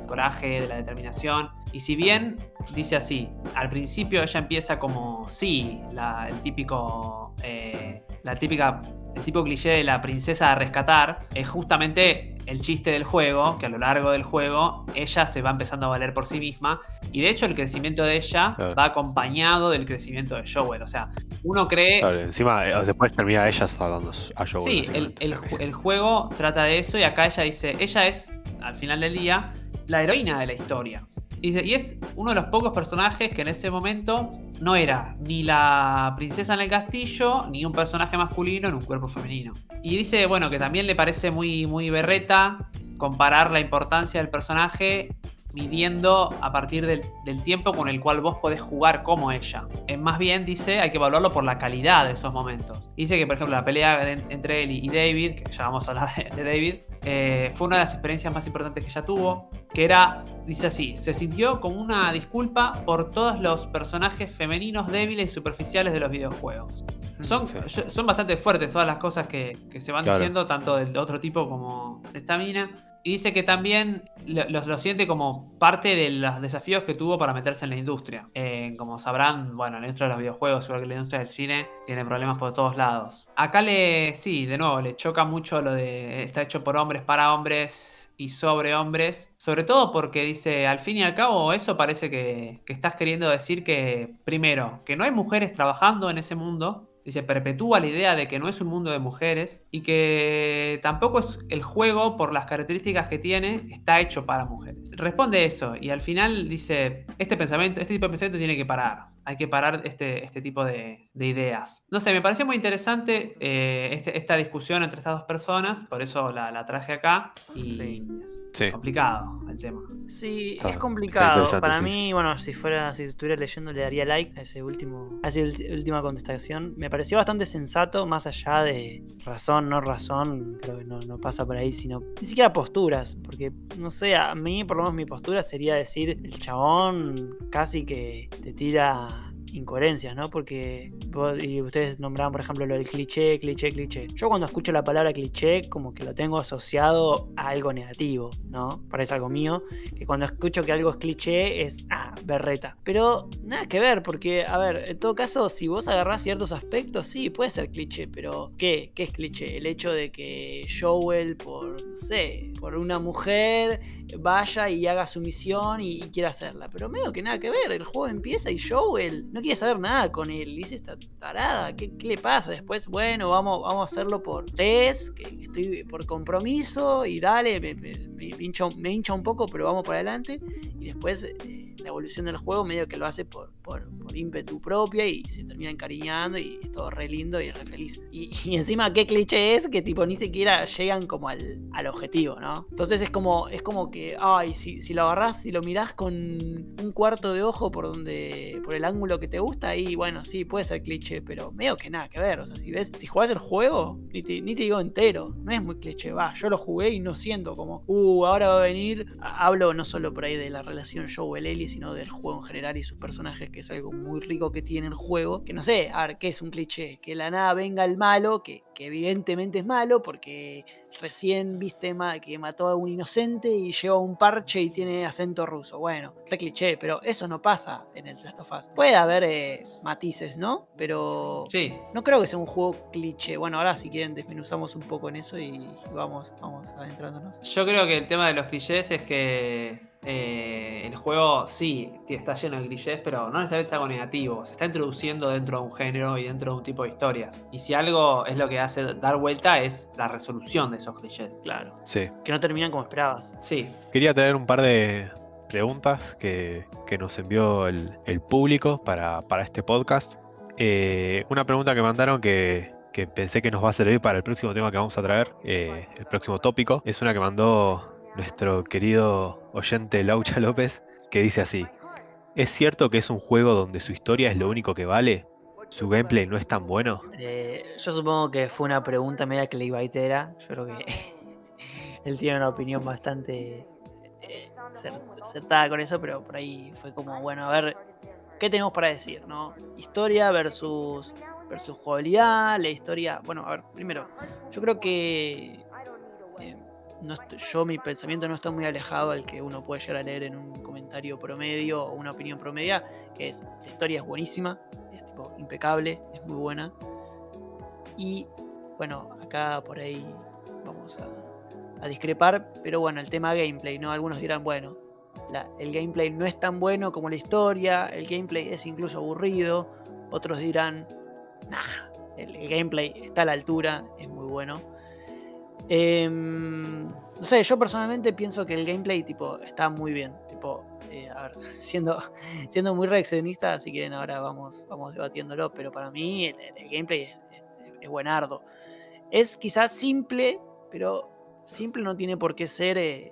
coraje, de la determinación. Y si bien dice así, al principio ella empieza como, sí, la, el típico, eh, la típica, el tipo cliché de la princesa a rescatar, es justamente el chiste del juego, que a lo largo del juego ella se va empezando a valer por sí misma. Y de hecho el crecimiento de ella Claro. va acompañado del crecimiento de Joel. O sea, uno cree... Claro, encima, eh, después termina ella salvando a Joel. Sí, el, el el juego trata de eso y acá ella dice, ella es, al final del día, la heroína de la historia. Dice, y es uno de los pocos personajes que en ese momento no era ni la princesa en el castillo, ni un personaje masculino en un cuerpo femenino. Y dice, bueno, que también le parece muy, muy berreta comparar la importancia del personaje midiendo a partir del, del tiempo con el cual vos podés jugar como ella. Más bien dice, hay que evaluarlo por la calidad de esos momentos. Dice que, por ejemplo, la pelea en- entre él y David, que ya vamos a hablar de, David, eh, fue una de las experiencias más importantes que ella tuvo, que era, dice así, se sintió como una disculpa por todos los personajes femeninos débiles y superficiales de los videojuegos. Son, Sí. yo- son bastante fuertes todas las cosas que, que se van Claro. diciendo, tanto del otro tipo como de esta mina. Y dice que también lo, lo- siente como parte de los desafíos que tuvo para meterse en la industria. Como sabrán, bueno, la industria de los videojuegos, igual que la industria del cine, tiene problemas por todos lados. Acá le, sí, de nuevo, le choca mucho lo de está hecho por hombres para hombres y sobre hombres. Sobre todo porque dice, al fin y al cabo, eso parece que, que estás queriendo decir que, primero, que no hay mujeres trabajando en ese mundo. Dice, perpetúa la idea de que no es un mundo de mujeres y que tampoco es el juego, por las características que tiene, está hecho para mujeres. Responde eso y al final dice, este pensamiento, este tipo de pensamiento tiene que parar. Hay que parar este, este tipo de, de ideas. No sé, me pareció muy interesante eh, este- esta discusión entre estas dos personas, por eso la, la traje acá y Sí. Sí. complicado el tema. Sí, Está- es complicado. Para sí, mí, bueno, si fuera, si estuviera leyendo, le daría like a ese último, a esa última contestación. Me pareció bastante sensato, más allá de razón, no razón, creo que no, no pasa por ahí, sino ni siquiera posturas. Porque, no sé, a mí por lo menos mi postura sería decir, el chabón casi que te tira incoherencias, ¿no? Porque y ustedes nombraban, por ejemplo, lo del cliché, cliché, cliché. Yo cuando escucho la palabra cliché, como que lo tengo asociado a algo negativo, ¿no? Parece algo mío, que cuando escucho que algo es cliché es, ah, berreta. Pero nada que ver, porque, a ver, en todo caso, si vos agarrás ciertos aspectos, sí, puede ser cliché, pero ¿qué? ¿Qué es cliché? El hecho de que Joel, por, no sé, por una mujer, vaya y haga su misión y, quiera hacerla. Pero medio que nada que ver, el juego empieza y Joel no quiere saber nada con él. Dice esta tarada, ¿qué, qué le pasa? Después, bueno, vamos, vamos a hacerlo por test, que estoy por compromiso y dale, me, me- me hincha, me hincha un poco, pero vamos por adelante. Y después eh, la evolución del juego medio que lo hace por, por, por ímpetu propia y se termina encariñando y es todo re lindo y re feliz. Y, encima qué cliché es que tipo ni siquiera llegan como al, al objetivo, ¿no? Entonces es como, es como que, ay, si, si lo agarrás, si lo mirás con un cuarto de ojo por donde, por el ángulo que te gusta, ahí bueno, sí, puede ser cliché, pero medio que nada que ver. O sea, si ves, si jugás el juego, ni te, ni te digo entero, no es muy cliché, va, yo lo jugué y no siento como, uh, ahora va a venir. Hablo no solo por ahí de la relación Joel Ellie, sino del juego en general y sus personajes, que es algo muy rico que tiene el juego. Que no sé, a ver, ¿qué es un cliché? Que la nada venga el malo, que, que evidentemente es malo, porque recién viste ma- que mató a un inocente y lleva un parche y tiene acento ruso. Bueno, re cliché, pero eso no pasa en el Last of Us. Puede haber eh, matices, ¿no? Pero Sí, no creo que sea un juego cliché. Bueno, ahora si quieren desmenuzamos un poco en eso y vamos, vamos adentrándonos. yo creo que el tema de los clichés es que eh, el juego sí está lleno de clichés, pero no necesariamente es algo negativo. Se está introduciendo dentro de un género y dentro de un tipo de historias. Y si algo es lo que hace dar vuelta es la resolución de esos clichés. Claro. Sí. Que no terminan como esperabas. Sí, Quería traer un par de preguntas que, que nos envió el, el público para, para este podcast. Eh, una pregunta que mandaron que, que pensé que nos va a servir para el próximo tema que vamos a traer, eh, el próximo tópico, es una que mandó nuestro querido oyente Laucha López, que dice así, ¿es cierto que es un juego donde su historia es lo único que vale? ¿Su gameplay no es tan bueno? Eh, yo supongo que fue una pregunta media clickbaitera. Yo creo que él tiene una opinión bastante eh, cer- acertada con eso, pero por ahí fue como, bueno, a ver, ¿qué tenemos para decir? ¿no? Historia versus, versus jugabilidad, la historia... Bueno, a ver, primero, yo creo que... eh, no yo mi pensamiento no está muy alejado al que uno puede llegar a leer en un comentario promedio o una opinión promedia, que es la historia es buenísima, es tipo impecable, es muy buena. Y bueno, acá por ahí vamos a, discrepar, pero bueno, el tema gameplay, ¿no? Algunos dirán, bueno, el gameplay no es tan bueno como la historia, el gameplay es incluso aburrido, otros dirán, nah, el gameplay está a la altura, es muy bueno. Em, no sé, yo personalmente pienso que el gameplay tipo está muy bien. Tipo, eh, a ver, siendo, siendo muy reaccionista, si quieren ahora vamos, vamos debatiéndolo, pero para mí el, gameplay es, es- es buenardo. Es quizás simple, pero simple no tiene por qué ser, eh,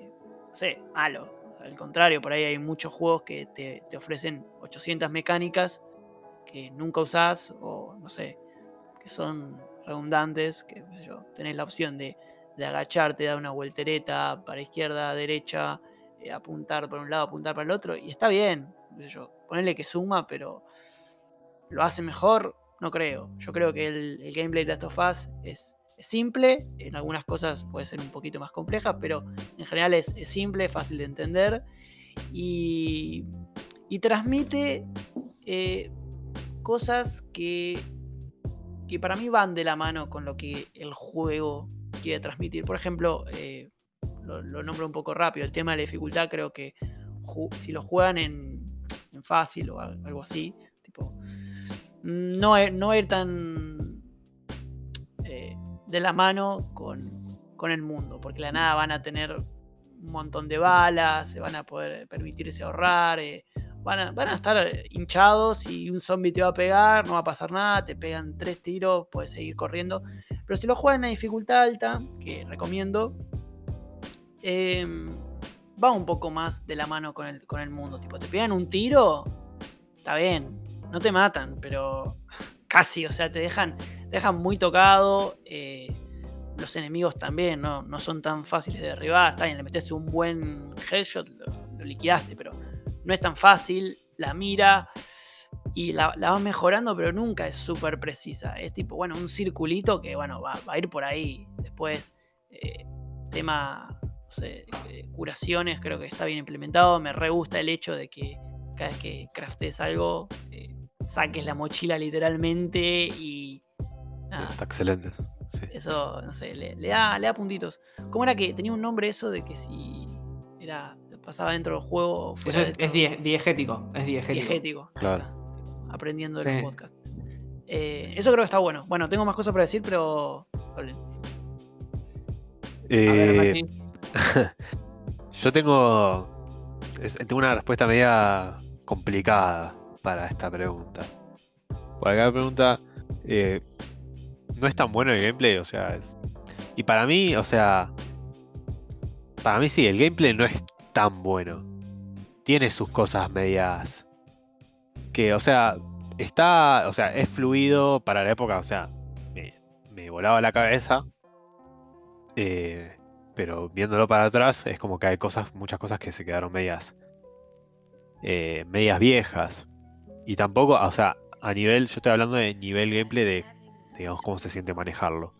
no sé, malo. Al contrario, por ahí hay muchos juegos que te, te ofrecen 800 mecánicas que nunca usás o no sé, que son redundantes, que yo, tenés la opción de, de agacharte, dar una vueltereta para izquierda, derecha, eh, apuntar por un lado, apuntar para el otro, y está bien, yo, ponerle que suma, pero lo hace mejor, no creo. Yo creo que el, gameplay de Last of es, simple, en algunas cosas puede ser un poquito más compleja, pero en general es, es simple, fácil de entender y, y transmite eh, cosas que, que para mí van de la mano con lo que el juego quiere transmitir. Por ejemplo, eh, lo, nombro un poco rápido, el tema de la dificultad creo que si lo juegan en, fácil o algo así, tipo, no, no ir tan eh, de la mano con, con, el mundo, porque la nada van a tener un montón de balas, se van a poder permitirse ahorrar, eh, van, a, estar hinchados y un zombie te va a pegar, no va a pasar nada, te pegan tres tiros, puedes seguir corriendo. Pero si lo juegan en dificultad alta, que recomiendo, eh, va un poco más de la mano con el, con el mundo. Tipo, te pegan un tiro, está bien, no te matan, pero casi, o sea, te dejan, dejan muy tocado. Eh, los enemigos también no, no, son tan fáciles de derribar. Está bien, le metes un buen headshot, lo, lo liquidaste, pero no es tan fácil. La mira y la, la vas mejorando, pero nunca es súper precisa. Es tipo, bueno, un circulito que, bueno, va, va a ir por ahí. Después, eh, tema no sé, eh, curaciones, creo que está bien implementado. Me re gusta el hecho de que cada vez que craftes algo, eh, saques la mochila literalmente y. Nada, sí, está excelente. Sí. Eso, no sé, le, le, da, le da puntitos. ¿Cómo era que tenía un nombre eso de que si era pasaba dentro del juego? Eso es, es die, diegético. Es diegético. Diegético. Claro. Está, aprendiendo sí. el podcast. Eh, eso creo que está bueno. Bueno, tengo más cosas para decir, pero. Eh, A ver, Yo tengo. Tengo una respuesta media complicada para esta pregunta. Por acá la pregunta. Eh, no es tan bueno el gameplay, o sea. Es... Y para mí, o sea. Para mí sí, el gameplay no es tan bueno. Tiene sus cosas medias. Que, o sea. Está. O sea, es fluido para la época, o sea. Me, volaba la cabeza. Eh, pero viéndolo para atrás es como que hay cosas, muchas cosas que se quedaron medias, eh, medias viejas. Y tampoco, o sea, a nivel, yo estoy hablando de nivel gameplay de, digamos, cómo se siente manejarlo.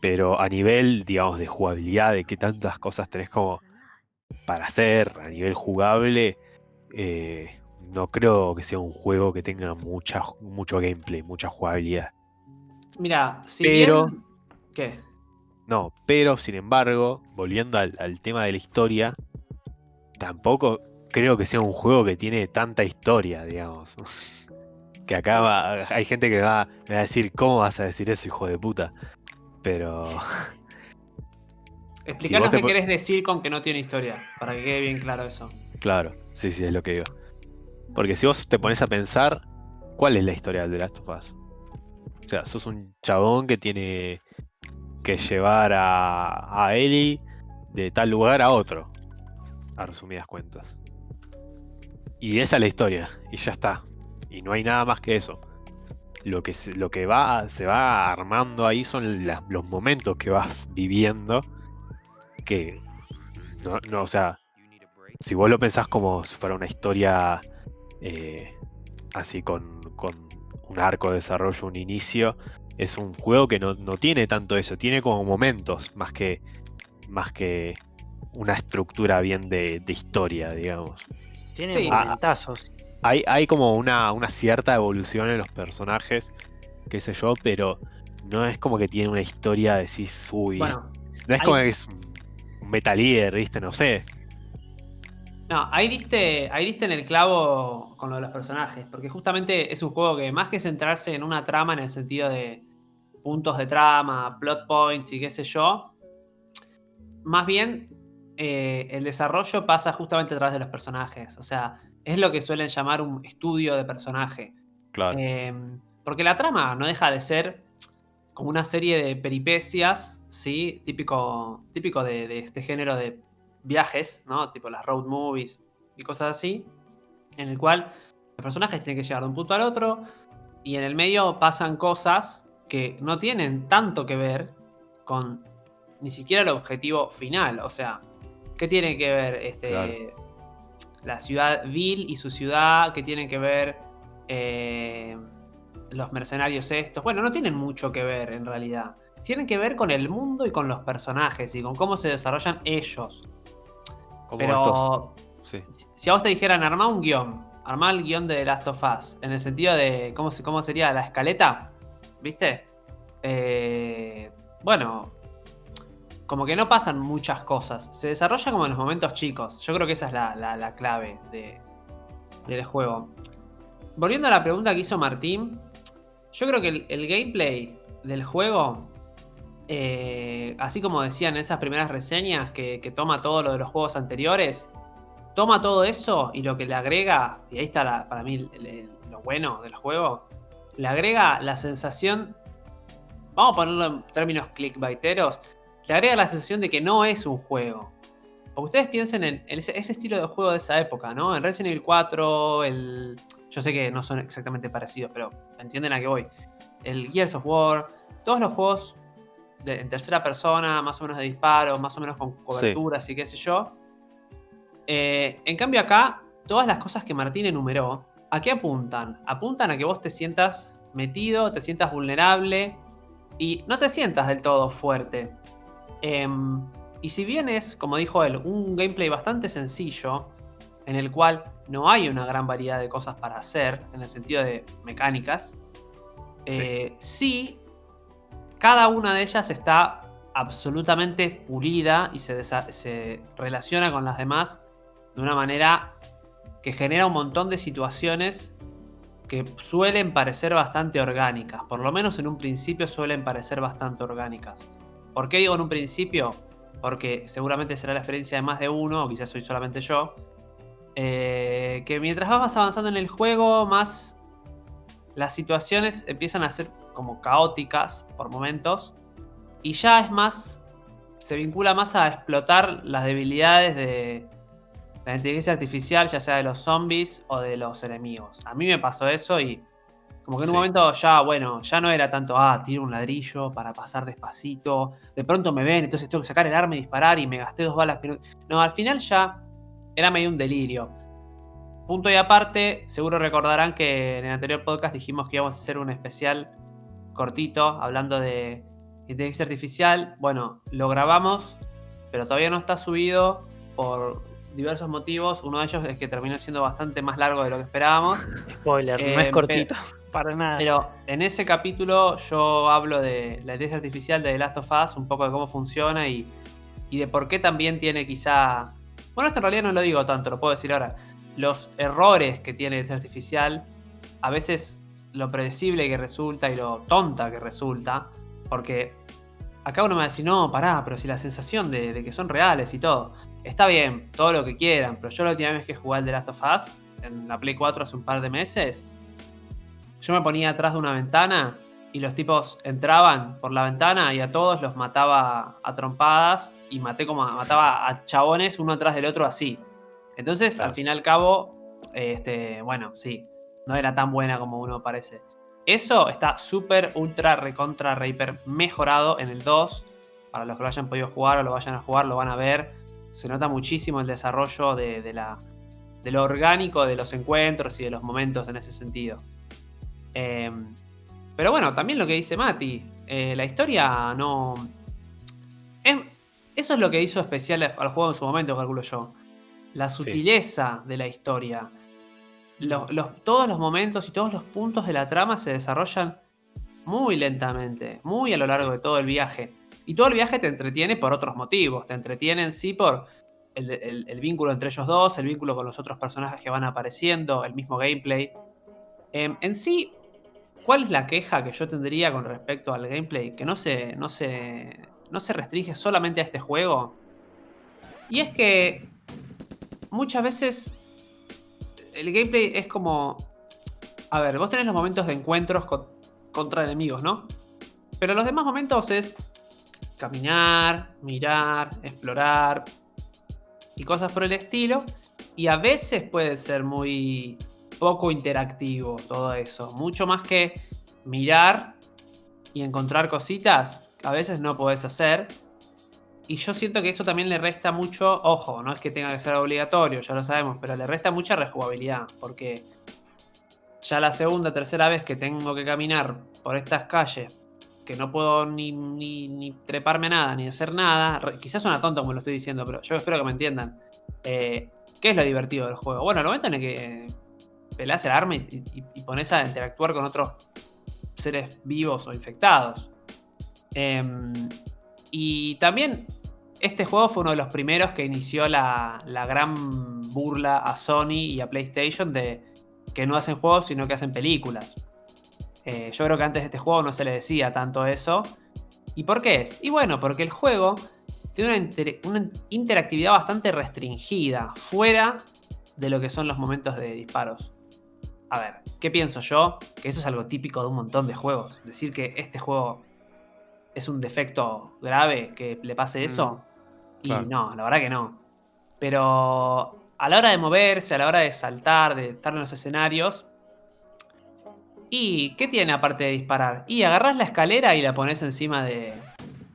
Pero a nivel, digamos, de jugabilidad, de qué tantas cosas tenés como para hacer a nivel jugable, eh, no creo que sea un juego que tenga mucha, mucho gameplay, mucha jugabilidad. Mira, si pero, bien... ¿Qué? No, pero sin embargo, volviendo al, al, tema de la historia, tampoco creo que sea un juego que tiene tanta historia, digamos. que acá va, hay gente que va, me va a decir, ¿cómo vas a decir eso, hijo de puta? Pero... Explícanos si qué querés decir con que no tiene historia, para que quede bien claro eso. Claro, sí, sí, es lo que digo. Porque si vos te pones a pensar, ¿cuál es la historia de Last of Us? O sea, sos un chabón que tiene que llevar a, a Ellie de tal lugar a otro, a resumidas cuentas. Y esa es la historia, y ya está. Y no hay nada más que eso. Lo que, se, lo que va, se va armando ahí son la, los momentos que vas viviendo. Que no, no, o sea, si vos lo pensás como si fuera una historia eh, así con, con un arco de desarrollo, un inicio, es un juego que no, no, tiene tanto eso, tiene como momentos más que, más que una estructura bien de, de historia, digamos. Tiene sí. momentazos. Hay, hay como una, una, cierta evolución en los personajes, qué sé yo, pero no es como que tiene una historia de sí, uy. Bueno, no es hay... como que es un Metal Gear, ¿viste? No sé. No, ahí diste, ahí diste en el clavo con lo de los personajes, porque justamente es un juego que más que centrarse en una trama en el sentido de puntos de trama, plot points y qué sé yo, más bien eh, el desarrollo pasa justamente a través de los personajes, o sea, es lo que suelen llamar un estudio de personaje. Claro. Eh, porque la trama no deja de ser como una serie de peripecias, ¿sí? Típico, típico de, de este género de viajes, ¿no? Tipo las road movies y cosas así, en el cual los personajes tienen que llegar de un punto al otro y en el medio pasan cosas que no tienen tanto que ver con ni siquiera el objetivo final, o sea, ¿qué tiene que ver este, claro. la ciudad Vil y su ciudad? ¿Qué tienen que ver eh, los mercenarios estos? Bueno, no tienen mucho que ver en realidad. Tienen que ver con el mundo y con los personajes y con cómo se desarrollan ellos. Como Pero. Sí. si a vos te dijeran armar un guion, armar el guion de The Last of Us, en el sentido de cómo, cómo sería la escaleta, ¿viste? Eh, bueno, como que no pasan muchas cosas. Se desarrolla como en los momentos chicos. Yo creo que esa es la, la- la clave de- del juego. Volviendo a la pregunta que hizo Martín, yo creo que el, el gameplay del juego, eh, así como decían en esas primeras reseñas, que, toma todo lo de los juegos anteriores, toma todo eso y lo que le agrega, y ahí está para mí lo bueno del juego, le agrega la sensación, vamos a ponerlo en términos clickbaiteros, le agrega la sensación de que no es un juego. Porque ustedes piensen en, en ese, ese estilo de juego de esa época, ¿no? En Resident Evil 4, el... Yo sé que no son exactamente parecidos, pero entienden a qué voy. El Gears of War, todos los juegos de- en tercera persona, más o menos de disparos, más o menos con coberturas y qué sé yo. Eh, en cambio acá, todas las cosas que Martín enumeró, ¿a qué apuntan? Apuntan a que vos te sientas metido, te sientas vulnerable y no te sientas del todo fuerte. Em, y si bien es, como dijo él, un gameplay bastante sencillo, en el cual no hay una gran variedad de cosas para hacer, en el sentido de mecánicas, eh, sí, cada una de ellas está absolutamente pulida y se, relaciona con las demás de una manera que genera un montón de situaciones que suelen parecer bastante orgánicas. Por lo menos en un principio suelen parecer bastante orgánicas. ¿Por qué digo en un principio? Porque seguramente será la experiencia de más de uno, o quizás soy solamente yo. eh, que mientras vas avanzando en el juego, más las situaciones empiezan a ser como caóticas por momentos. Y ya es más. Se vincula más a explotar las debilidades de la inteligencia artificial, ya sea de los zombies o de los enemigos. A mí me pasó eso y. Como que en un Sí. momento ya, bueno, ya no era tanto, ah, tiro un ladrillo para pasar despacito. De pronto me ven, entonces tengo que sacar el arma y disparar y me gasté dos balas que no. No, al final ya era medio un delirio. Punto y aparte, seguro recordarán que en el anterior podcast dijimos que íbamos a hacer un especial cortito hablando de inteligencia artificial. Bueno, lo grabamos, pero todavía no está subido por diversos motivos. Uno de ellos es que terminó siendo bastante más largo de lo que esperábamos. Spoiler, no Eh, es cortito. Para nada. Pero en ese capítulo yo hablo de la inteligencia artificial de The Last of Us, un poco de cómo funciona y, y de por qué también tiene quizá... Bueno, esto en realidad no lo digo tanto, lo puedo decir ahora. Los errores que tiene la inteligencia artificial, a veces lo predecible que resulta y lo tonta que resulta, porque acá uno me va a decir, no, pará, pero si la sensación de, de que son reales y todo, está bien, todo lo que quieran, pero yo la última vez que jugué al The Last of Us, en la Play 4 hace un par de meses, yo me ponía atrás de una ventana y los tipos entraban por la ventana y a todos los mataba a trompadas y maté como a- mataba a chabones uno atrás del otro así. Entonces, Claro. al fin y al cabo, este, bueno, sí, no era tan buena como uno parece. Eso está súper, ultra, recontra, re, hiper mejorado en el 2. Para los que lo hayan podido jugar o lo vayan a jugar, lo van a ver. Se nota muchísimo el desarrollo de, de la, de lo orgánico de los encuentros y de los momentos en ese sentido. Eh, pero bueno, también lo que dice Mati, eh, la historia no... em- eso es lo que hizo especial al al juego en su momento, calculo yo. La sutileza de la historia. Todos los momentos y todos los puntos de la trama se desarrollan muy lentamente, muy a lo largo de todo el viaje. Y todo el viaje te entretiene por otros motivos. Te entretiene en sí por el vínculo entre ellos dos, el vínculo con los otros personajes que van apareciendo, el mismo gameplay. Em, en sí, ¿cuál es la queja que yo tendría con respecto al gameplay? Que no se, no se, no se restringe solamente a este juego. Y es que muchas veces el gameplay es como... A ver, vos tenés los momentos de encuentros con- contra enemigos, ¿no? Pero los demás momentos es caminar, mirar, explorar y cosas por el estilo. Y a veces puede ser muy poco interactivo todo eso. Mucho más que mirar y encontrar cositas, a veces no podés hacer. Y yo siento que eso también le resta mucho, ojo, no es que tenga que ser obligatorio, ya lo sabemos, pero le resta mucha rejugabilidad, porque ya la segunda, tercera vez que tengo que caminar por estas calles que no puedo ni, ni, ni treparme nada, ni hacer nada. Quizás suena tonto como lo estoy diciendo, pero yo espero que me entiendan. Eh, ¿Qué es lo divertido del juego? Bueno, el momento en el que pelás el arma y, y- pones a interactuar con otros seres vivos o infectados. Em, y también este juego fue uno de los primeros que inició la, la gran burla a Sony y a PlayStation de que no hacen juegos, sino que hacen películas. Eh, yo creo que antes de este juego no se le decía tanto eso. ¿Y por qué es? Y bueno, porque el juego tiene una, inter- una interactividad bastante restringida, fuera de lo que son los momentos de disparos. A ver, ¿qué pienso yo? Que eso es algo típico de un montón de juegos. Decir que este juego es un defecto grave que le pase eso. Y claro. no, la verdad que no. Pero a la hora de moverse, a la hora de saltar, de estar en los escenarios. ¿Y qué tiene aparte de disparar? Y agarrás la escalera y la pones encima de,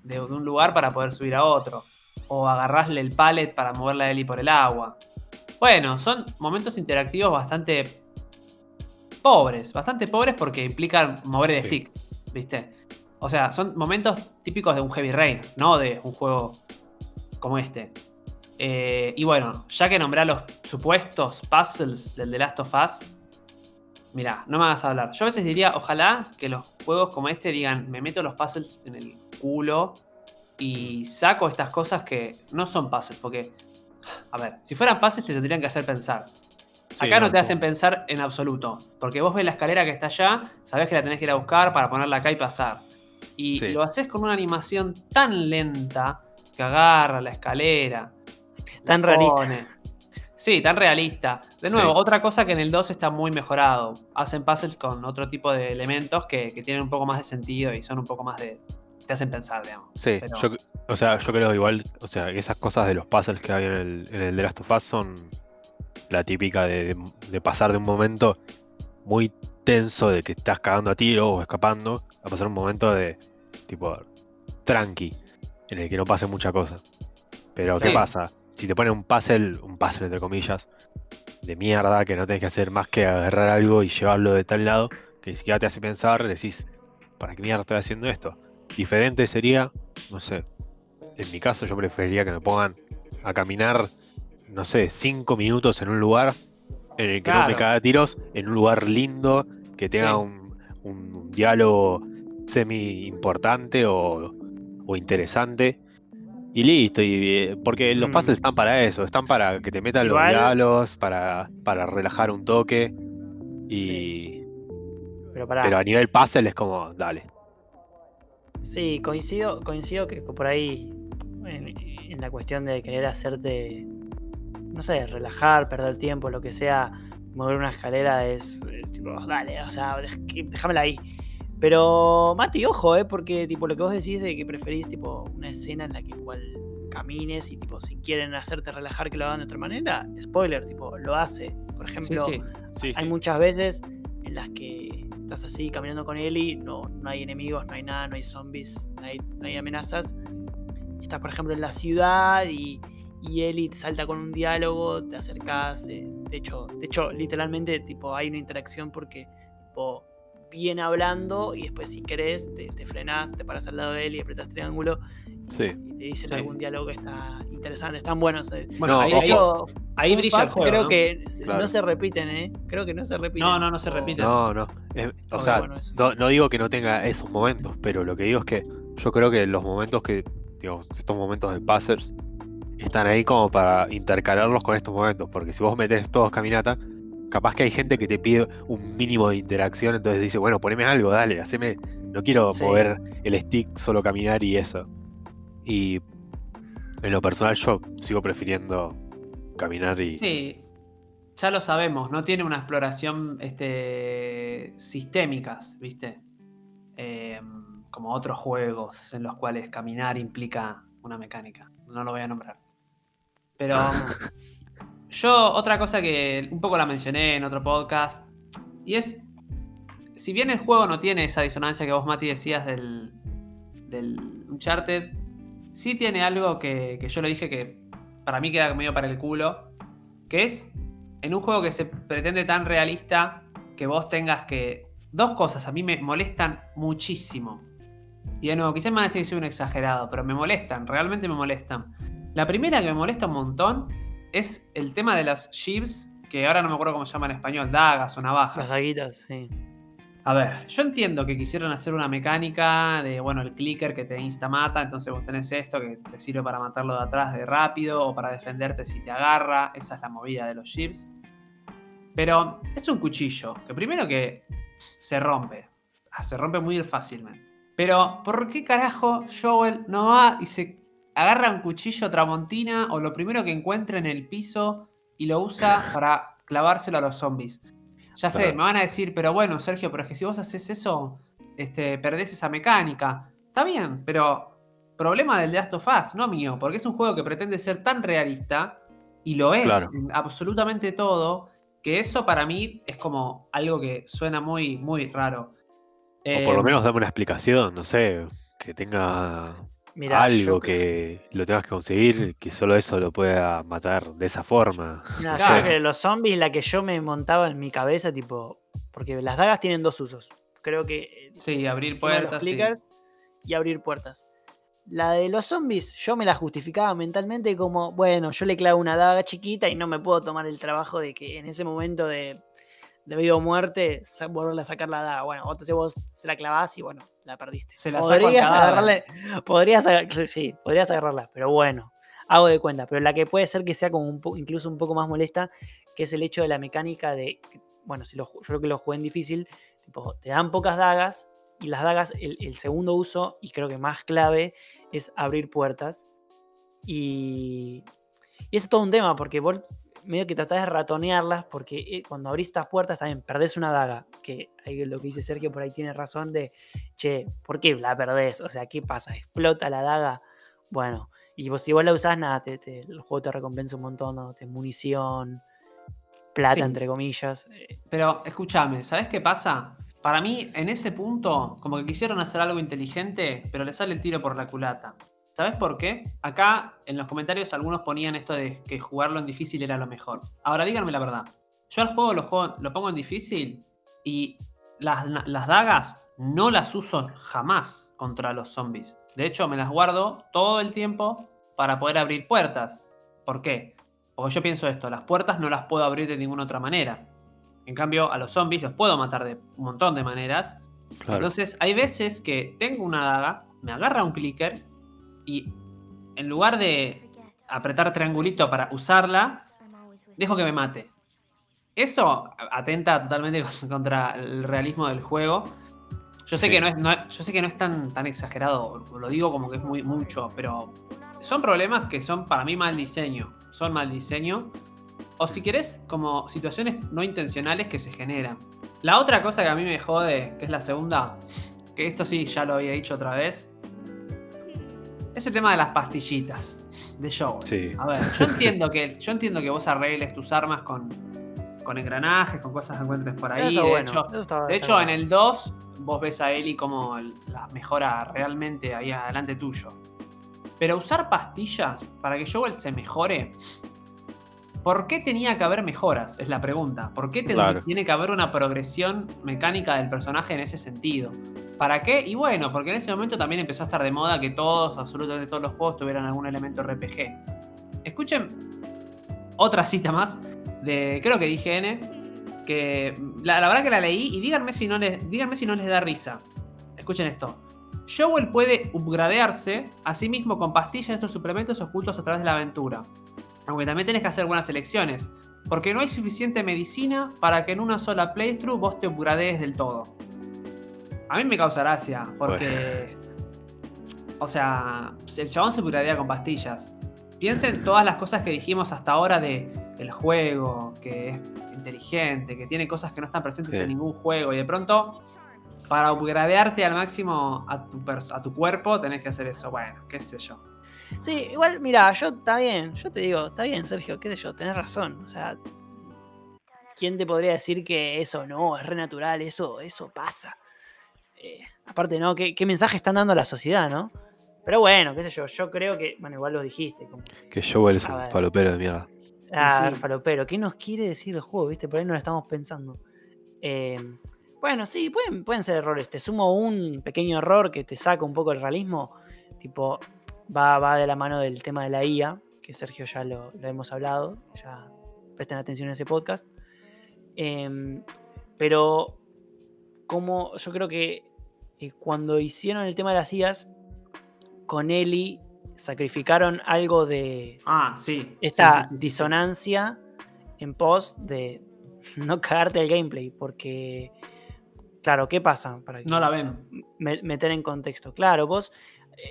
de- un lugar para poder subir a otro. O agarrásle el pallet para mover la Eli por el agua. Bueno, son momentos interactivos bastante pobres. Bastante pobres porque implican mover el Sí. stick. ¿Viste? O sea, son momentos típicos de un Heavy Rain, no de un juego como este. Eh, y bueno, ya que nombré los supuestos puzzles del The Last of Us, mirá, no me hagas hablar. Yo a veces diría, ojalá que los juegos como este digan, me meto los puzzles en el culo y saco estas cosas que no son puzzles, porque, a ver, si fueran puzzles te tendrían que hacer pensar. Sí, Acá no te como- hacen pensar en absoluto, porque vos ves la escalera que está allá, sabés que la tenés que ir a buscar para ponerla acá y pasar. Y Sí. lo haces con una animación tan lenta que agarra la escalera. Tan realista. Sí, tan realista. De nuevo, Sí. otra cosa que en el 2 está muy mejorado. Hacen puzzles con otro tipo de elementos que, que tienen un poco más de sentido y son un poco más de. te hacen pensar, digamos. Sí, Pero- yo, o sea, yo creo igual, o sea, que esas cosas de los puzzles que hay en el, en el The Last of Us son la típica de, de- de pasar de un momento muy tenso de que estás cagando a tiro o escapando a pasar un momento de tipo tranqui, en el que no pase mucha cosa. Pero ¿qué Sí. pasa? Si te ponen un puzzle, un puzzle entre comillas, de mierda, que no tenés que hacer más que agarrar algo y llevarlo de tal lado, que ni siquiera te hace pensar, decís, ¿para qué mierda estoy haciendo esto? Diferente sería, no sé, en mi caso yo preferiría que me pongan a caminar, no sé, cinco minutos en un lugar en el que no me caga a tiros, en un lugar lindo, que tenga Sí. un, un diálogo semi importante o, o interesante. Y listo, y, eh, porque los Mm. puzzles están para eso, están para que te metan Igual- los diálogos, para, para relajar un toque. Y. Pero pará. Pero a nivel puzzle es como, dale. Sí, coincido, coincido que por ahí en, en la cuestión de querer hacerte, no sé, relajar, perder tiempo, lo que sea, mover una escalera es, eh, tipo, dale, o sea, déjamela ahí. Pero, Mati, ojo, eh, porque tipo lo que vos decís de que preferís tipo una escena en la que igual camines y tipo si quieren hacerte relajar que lo hagan de otra manera, spoiler, tipo, lo hace. Por ejemplo, sí. Sí, hay muchas veces en las que estás así caminando con Ellie, no, no hay enemigos, no hay nada, no hay zombies, no hay, no hay amenazas. Estás, por ejemplo, en la ciudad y, y Ellie te salta con un diálogo, te acercas. eh, de hecho, de hecho, literalmente, tipo, hay una interacción porque tipo, viene hablando y después si querés te, te frenás, te paras al lado de él y apretas triángulo Sí. y te dicen Sí. algún diálogo que está interesante, están buenos. eh. Bueno, No, de ojo. ahí- hecho, ahí brilla el fact, juego. creo ¿no? que Claro. no se repiten, ¿eh? Creo que no se repiten. No, no, no se repiten. No, no. o sea, bueno no, no digo que no tenga esos momentos, pero lo que digo es que yo creo que los momentos que, digamos, estos momentos de puzzles están ahí como para intercalarlos con estos momentos. Porque si vos metés todos caminata, capaz que hay gente que te pide un mínimo de interacción, entonces dice, bueno, poneme algo, dale, haceme. No quiero Sí. mover el stick, solo caminar y eso. Y en lo personal yo sigo prefiriendo caminar y. Sí, ya lo sabemos, no tiene una exploración este, sistémicas, ¿viste? Eh, como otros juegos en los cuales caminar implica una mecánica. No lo voy a nombrar. Pero yo, otra cosa que un poco la mencioné en otro podcast, y es, si bien el juego no tiene esa disonancia que vos, Mati, decías del, del Uncharted, sí tiene algo que, que yo lo dije que para mí queda medio para el culo, que es en un juego que se pretende tan realista que vos tengas que... Dos cosas a mí me molestan muchísimo. Y de nuevo, quizás me van a que soy un exagerado, pero me molestan, realmente me molestan. La primera que me molesta un montón es el tema de las shivs, que ahora no me acuerdo cómo se llama en español, dagas o navajas. Las daguitas, sí. A ver, yo entiendo que quisieron hacer una mecánica de, bueno, el clicker que te insta mata, entonces vos tenés esto que te sirve para matarlo de atrás de rápido o para defenderte si te agarra, esa es la movida de los chips. Pero es un cuchillo, que primero que se rompe, ah, se rompe muy fácilmente. Pero, ¿por qué carajo Joel no va y se agarra un cuchillo tramontina o lo primero que encuentre en el piso y lo usa para clavárselo a los zombies? Ya sé, Claro. me van a decir, pero bueno, Sergio, pero es que si vos haces eso, este, perdés esa mecánica. Está bien, pero problema del Last of Us, no mío, porque es un juego que pretende ser tan realista, y lo es Claro. en absolutamente todo, que eso para mí es como algo que suena muy, muy raro. O por lo Eh, menos dame una explicación, no sé, que tenga Mirá, algo que lo tengas que conseguir, que solo eso lo pueda matar de esa forma. No, yo creo que los zombies, la que yo me montaba en mi cabeza, tipo. Porque las dagas tienen dos usos. Creo que. eh, Sí, abrir puertas. sí. clickers y abrir puertas. La de los zombies, yo me la justificaba mentalmente como, bueno, yo le clavo una daga chiquita y no me puedo tomar el trabajo de que en ese momento de, de vida o muerte, volverle a sacar la daga. Bueno, entonces vos se la clavás y bueno, la perdiste. Se la podrías agarrarle, podrías, sí, podrías agarrarla, pero bueno, hago de cuenta. Pero la que puede ser que sea como un po- incluso un poco más molesta, que es el hecho de la mecánica de, bueno, si lo, yo creo que lo jugué en difícil, tipo, te dan pocas dagas y las dagas, el, el segundo uso, y creo que más clave, es abrir puertas. Y, y es todo un tema, porque vos medio que tratás de ratonearlas, porque eh, cuando abrís estas puertas también perdés una daga, que ahí lo que dice Sergio por ahí tiene razón de, che, ¿por qué la perdés? O sea, ¿qué pasa? ¿Explota la daga? Bueno, y vos, si vos la usás, nada, te- te- el juego te recompensa un montón, ¿no? Te munición, plata, Sí. entre comillas. eh, Pero escúchame, ¿sabes qué pasa? Para mí, en ese punto, como que quisieron hacer algo inteligente, pero le sale el tiro por la culata. ¿Sabes por qué? Acá en los comentarios algunos ponían esto de que jugarlo en difícil era lo mejor. Ahora díganme la verdad. Yo al juego lo, juego- lo pongo en difícil y las, las dagas no las uso jamás contra los zombies. De hecho, me las guardo todo el tiempo para poder abrir puertas. ¿Por qué? Porque yo pienso esto, las puertas no las puedo abrir de ninguna otra manera. En cambio, a los zombies los puedo matar de un montón de maneras. Claro. Entonces, hay veces que tengo una daga, me agarra un clicker y en lugar de apretar triangulito para usarla, dejo que me mate. Eso atenta totalmente contra el realismo del juego. Yo sé Sí. que no es, no es- yo sé que no es tan, tan exagerado, lo digo como que es muy mucho, pero son problemas que son para mí mal diseño. Son mal diseño. O si querés, como situaciones no intencionales que se generan. La otra cosa que a mí me jode, que es la segunda, que esto sí ya lo había dicho otra vez, es el tema de las pastillitas de Joel. Sí. A ver, yo entiendo que, yo entiendo que vos arregles tus armas con, con engranajes, con cosas que encuentres por ahí. De bueno, hecho, de hecho, en el 2 vos ves a Ellie como las mejora realmente ahí adelante tuyo. Pero usar pastillas para que Joel se mejore, ¿por qué tenía que haber mejoras? Es la pregunta. ¿Por qué Claro. tiene que haber una progresión mecánica del personaje en ese sentido? ¿Para qué? Y bueno, porque en ese momento también empezó a estar de moda que todos, absolutamente todos los juegos tuvieran algún elemento RPG. Escuchen otra cita más de, creo que dije N, que la, la verdad que la leí y díganme si, no les, díganme si no les da risa. Escuchen esto. Joel puede upgradearse a sí mismo con pastillas de estos suplementos ocultos a través de la aventura. Aunque también tenés que hacer buenas elecciones. Porque no hay suficiente medicina para que en una sola playthrough vos te upgradees del todo. A mí me causa gracia, porque. O sea, el chabón se upgradea con pastillas. Piensen todas las cosas que dijimos hasta ahora de el juego, que es inteligente, que tiene cosas que no están presentes Sí. en ningún juego. Y de pronto, para upgradearte al máximo a tu, a tu cuerpo, tenés que hacer eso. Bueno, qué sé yo. Sí, igual, mira, yo está bien, yo te digo, está bien, Sergio, qué sé yo, tenés razón. O sea, ¿quién te podría decir que eso no, es re natural, eso, eso pasa? Eh, aparte, ¿no? ¿Qué, qué mensaje están dando a la sociedad, no? Pero bueno, qué sé yo, yo creo que, bueno, igual lo dijiste. Como, Que Joel es A un falopero de mierda. ah, a sí. ver, falopero, ¿qué nos quiere decir el juego? ¿Viste? Por ahí no lo estamos pensando. Eh, Bueno, sí, pueden, pueden ser errores. Te sumo un pequeño error que te saca un poco el realismo. Tipo, va, va de la mano del tema de la IA, que Sergio ya lo, lo hemos hablado. Ya presten atención a ese podcast. Em, pero como yo creo que eh, cuando hicieron el tema de las IAs, con Eli sacrificaron algo de Ah, sí. esta sí, sí, disonancia en pos de no cagarte el gameplay, porque, claro, ¿qué pasa? Para que- No la ven. me- meter en contexto. Claro, vos,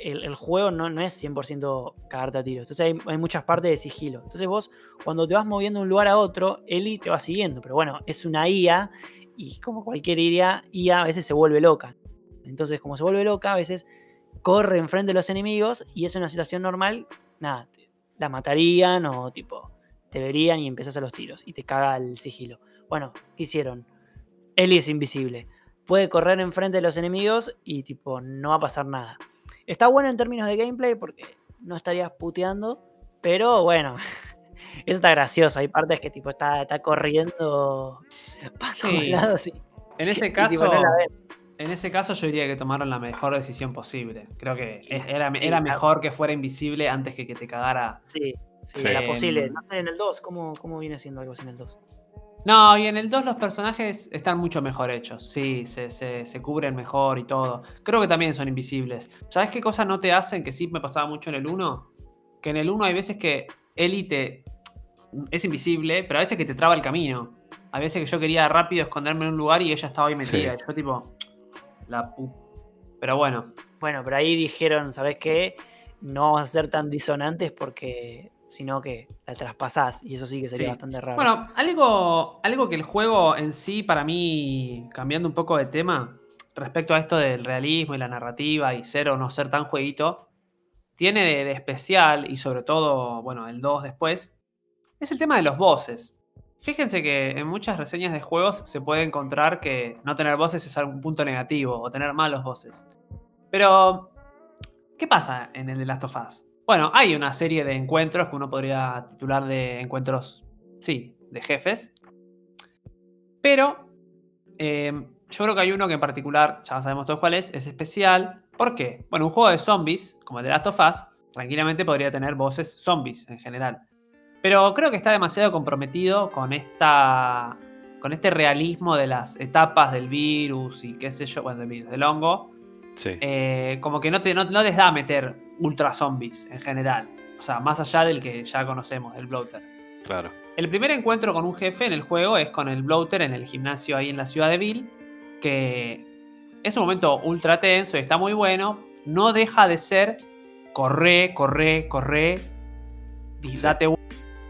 el, juego no, no es 100% cagarte a tiros. Entonces hay, hay muchas partes de sigilo. Entonces vos, cuando te vas moviendo de un lugar a otro, Eli te va siguiendo. Pero bueno, es una IA y como cualquier IA, IA a veces se vuelve loca. Entonces, como se vuelve loca, a veces corre enfrente de los enemigos y es una situación normal, nada, la matarían o tipo, te verían y empezás a los tiros y te caga el sigilo. Bueno, ¿qué hicieron? Eli es invisible puede correr enfrente de los enemigos y tipo no va a pasar nada. Está bueno en términos de gameplay porque no estarías puteando, pero bueno, eso está gracioso. Hay partes que tipo está, está corriendo para todos Sí. lados y- En ese y, caso, tipo, no la ves. en ese caso yo diría que tomaron la mejor decisión posible. Creo que era, era mejor que fuera invisible antes que que te cagara. Sí, sí, Sí. era posible. No sé, en el 2, ¿cómo, ¿cómo viene siendo algo así en el 2? No, y en el 2 los personajes están mucho mejor hechos. Sí, se, se- se cubren mejor y todo. Creo que también son invisibles. ¿Sabes qué cosas no te hacen? Que sí me pasaba mucho en el 1. Que en el 1 hay veces que Eli te. es invisible, pero a veces que te traba el camino. A veces que yo quería rápido esconderme en un lugar y ella estaba ahí metida. Sí. Y yo tipo. La pu. Pero bueno. Bueno, pero ahí dijeron, ¿sabes qué? No vamos a ser tan disonantes porque sino que la traspasás y eso sí que sería Sí. bastante raro. Bueno, algo, algo que el juego en sí, para mí, cambiando un poco de tema, respecto a esto del realismo y la narrativa y ser o no ser tan jueguito, tiene de, de especial, y sobre todo, bueno, el 2 después, es el tema de los bosses. Fíjense que en muchas reseñas de juegos se puede encontrar que no tener bosses es algún punto negativo o tener malos bosses. Pero, ¿qué pasa en el de Last of Us? Bueno, hay una serie de encuentros que uno podría titular de encuentros, sí, de jefes. Pero eh, yo creo que hay uno que en particular, ya sabemos todos cuál es, es especial. ¿Por qué? Bueno, un juego de zombies, como el de Last of Us, tranquilamente podría tener voces zombies en general. Pero creo que está demasiado comprometido con esta. con este realismo de las etapas del virus y qué sé yo, bueno, del virus, del hongo. Sí. Eh, como que no, te, no, no les da meter ultra zombies en general. O sea, más allá del que ya conocemos, del bloater. claro. El primer encuentro con un jefe en el juego es con el bloater en el gimnasio ahí en la ciudad de Bill. Que es un momento ultra tenso y está muy bueno. No deja de ser corre, corre, corre. Sí. Date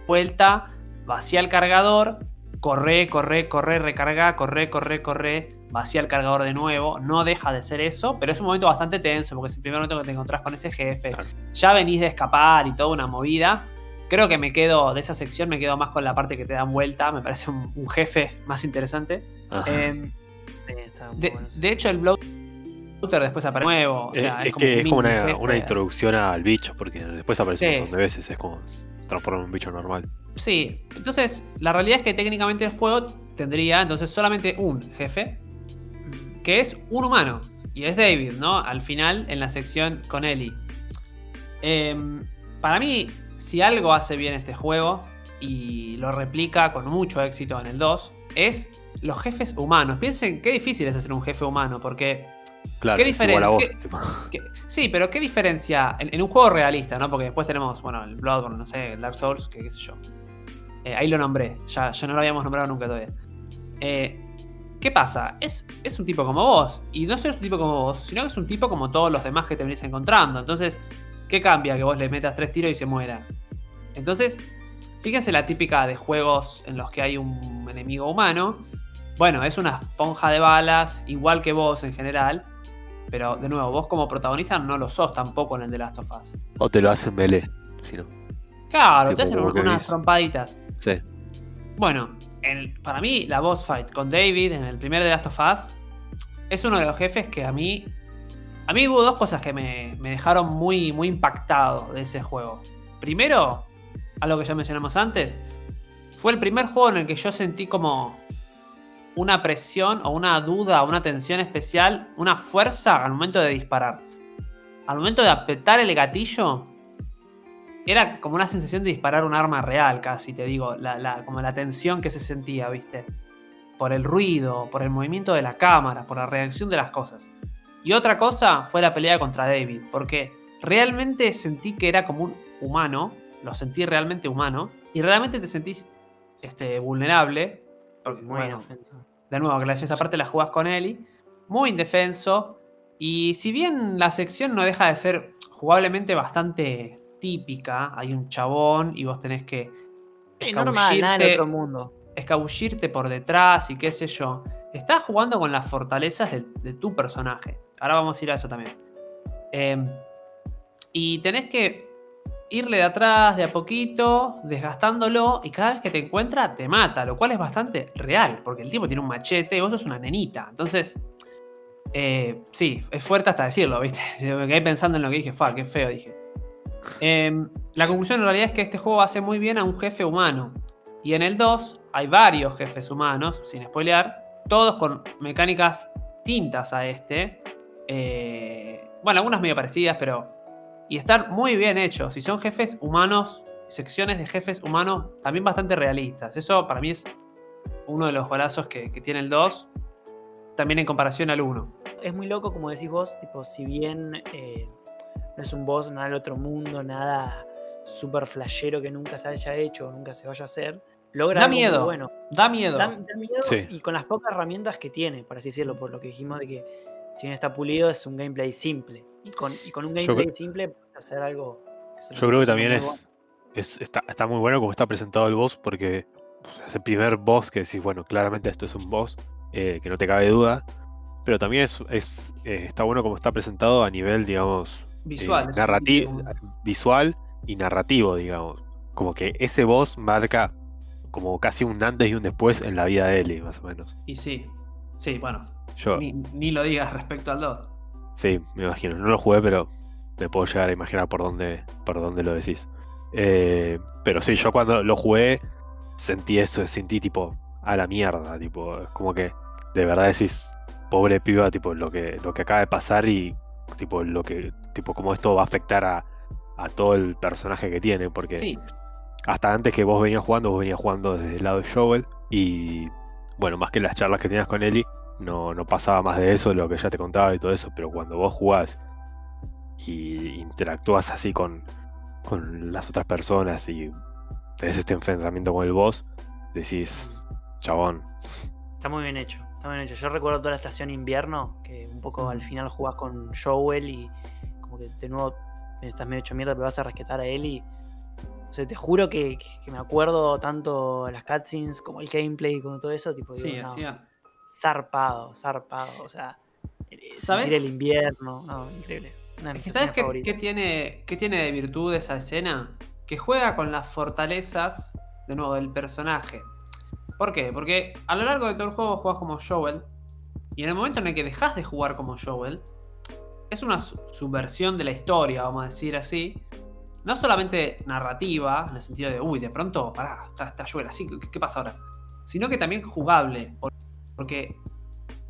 vuelta, vacía el cargador, corre, corre, corre, recarga, corre, corre, corre, vacía el cargador de nuevo. No deja de ser eso, pero es un momento bastante tenso porque es el primer momento que te encontrás con ese jefe. Claro. Ya venís de escapar y toda una movida. Creo que me quedo, de esa sección me quedo más con la parte que te dan vuelta. Me parece un, un jefe más interesante. Em, muy de, bueno eso. de hecho, el bloater después aparece nuevo. O Eh, sea, es, como que un es como una, introducción al bicho, porque después aparece Sí. un montón de veces, es como se transforma en un bicho normal. Sí, entonces la realidad es que técnicamente el juego tendría entonces solamente un jefe, que es un humano. Y es David, ¿no? Al final, en la sección con Ellie. Em, para mí, si algo hace bien este juego, y lo replica con mucho éxito en el 2, es los jefes humanos. Piensen qué difícil es hacer un jefe humano, porque Claro, ¿Qué es igual a vos. sí, pero ¿qué diferencia en, en un juego realista, ¿no? Porque después tenemos, bueno, el Bloodborne, no sé, el Dark Souls, que qué sé yo. Eh, ahí lo nombré, ya, ya no lo habíamos nombrado nunca todavía. Eh, ¿Qué pasa? Es, es un tipo como vos, y no solo es un tipo como vos, sino que es un tipo como todos los demás que te venís encontrando. Entonces, ¿qué cambia que vos le metas tres tiros y se muera? Entonces, fíjense la típica de juegos en los que hay un enemigo humano. Bueno, es una esponja de balas, igual que vos en general. Pero de nuevo, vos como protagonista no lo sos tampoco en el de Last of Us. O te lo hacen melee, si no. Claro, Tipo te hacen unas trompaditas. Sí. Bueno, para mí la boss fight con David en el primer de Last of Us es uno de los jefes que a mí... A mí hubo dos cosas que me, me dejaron muy, muy impactado de ese juego. Primero, algo que ya mencionamos antes, fue el primer juego en el que yo sentí como una presión o una duda, una tensión especial, una fuerza al momento de disparar. Al momento de apretar el gatillo, era como una sensación de disparar un arma real, casi, te digo, como la tensión que se sentía, ¿viste? Por el ruido, por el movimiento de la cámara, por la reacción de las cosas. Y otra cosa fue la pelea contra David, porque realmente sentí que era como un humano, lo sentí realmente humano, y realmente te sentís este, vulnerable. Porque, muy bueno, De nuevo, que esa parte la jugás con Eli, muy indefenso, y si bien la sección no deja de ser jugablemente bastante típica, hay un chabón y vos tenés que escabullirte, mundo. escabullirte por detrás y qué sé yo. Estás jugando con las fortalezas de, tu personaje. Ahora vamos a ir a eso también. Em, y tenés que irle de atrás de a poquito, desgastándolo, y cada vez que te encuentra te mata, lo cual es bastante real, porque el tipo tiene un machete y vos sos una nenita. Entonces, eh, sí, es fuerte hasta decirlo, ¿viste? me quedé pensando en lo que dije, fa, qué feo, dije. Em, la conclusión en realidad es que este juego hace muy bien a un jefe humano. Y en el 2 hay varios jefes humanos, sin spoilear, todos con mecánicas tintas a este. Eh, bueno, algunas medio parecidas, pero. Y están muy bien hechos. Y son jefes humanos, secciones de jefes humanos también bastante realistas. Eso para mí es uno de los golazos que, tiene el 2, también en comparación al 1. Es muy loco, como decís vos, tipo, si bien eh, no es un boss, nada del otro mundo, nada super flashero que nunca se haya hecho o nunca se vaya a hacer. Logra da miedo, bueno. Da miedo. Da, miedo y con las pocas herramientas que tiene, por así decirlo, por lo que dijimos de que si bien está pulido es un gameplay simple. Y con, un gameplay simple puedes hacer algo. Yo creo que también es, está, muy bueno como está presentado el boss porque es el primer boss que decís, bueno, claramente esto es un boss, eh, que no te cabe duda. Pero también es, eh, está bueno como está presentado a nivel, digamos, Visual. Eh, visual y narrativo, digamos. Como que ese boss marca como casi un antes y un después en la vida de Ellie, más o menos. Y sí, sí, bueno. Ni, lo digas respecto al 2. Sí, me imagino. No lo jugué, pero me puedo llegar a imaginar por dónde, por dónde lo decís. Eh, pero sí, yo cuando lo jugué sentí eso, sentí tipo a la mierda, tipo, es como que de verdad decís, pobre piba, tipo, lo que, lo que acaba de pasar y tipo lo que tipo cómo esto va a afectar a, todo el personaje que tiene porque hasta antes que vos venías jugando vos venías jugando desde el lado de Joel y bueno más que las charlas que tenías con Ellie no, no pasaba más de eso lo que ya te contaba y todo eso pero cuando vos jugás y interactúas así con, con las otras personas y tenés este enfrentamiento con el boss decís chabón está muy bien hecho. Yo recuerdo toda la estación invierno, que un poco al final jugás con Joel y que de nuevo estás medio hecho mierda, pero vas a rescatar a él y. O sea, te juro que, me acuerdo tanto las cutscenes como el gameplay, como todo eso, tipo. Sí, Zarpado, zarpado. O sea, eh, ¿sabes? el invierno, no, increíble. ¿Sabes qué, tiene, qué tiene de virtud esa escena? Que juega con las fortalezas, de nuevo, del personaje. ¿Por qué? Porque a lo largo de todo el juego juegas como Joel. Y en el momento en el que dejas de jugar como Joel, es una subversión de la historia, vamos a decir así. No solamente narrativa, en el sentido de, uy, de pronto, pará, está, Joel así, ¿qué, pasa ahora? Sino que también jugable. Porque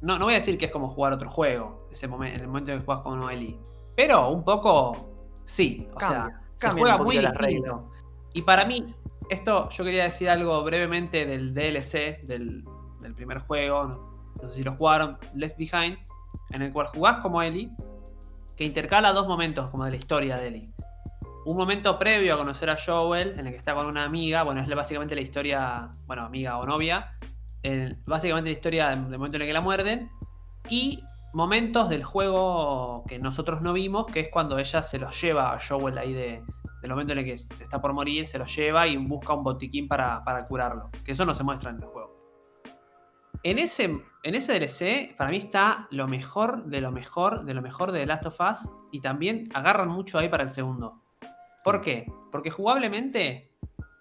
no, no voy a decir que es como jugar otro juego ese momento, en el momento en que juegas como Ellie. Pero un poco sí. O sea, se juega muy distinto. Y para mí, esto yo quería decir algo brevemente del DLC, del, primer juego, no, sé si lo jugaron, Left Behind, en el cual jugás como Ellie, que intercala dos momentos como de la historia de Ellie. Un momento previo a conocer a Joel, en el que está con una amiga, bueno, es básicamente la historia, bueno, amiga o novia, básicamente la historia del momento en el que la muerden, y momentos del juego que nosotros no vimos, que es cuando ella se los lleva a Joel ahí de, del momento en el que se está por morir, se lo lleva y busca un botiquín para, curarlo. Que eso no se muestra en el juego. En ese, en ese DLC, para mí está lo mejor de lo mejor de lo mejor de The Last of Us. Y también agarran mucho ahí para el segundo. ¿Por qué? Porque jugablemente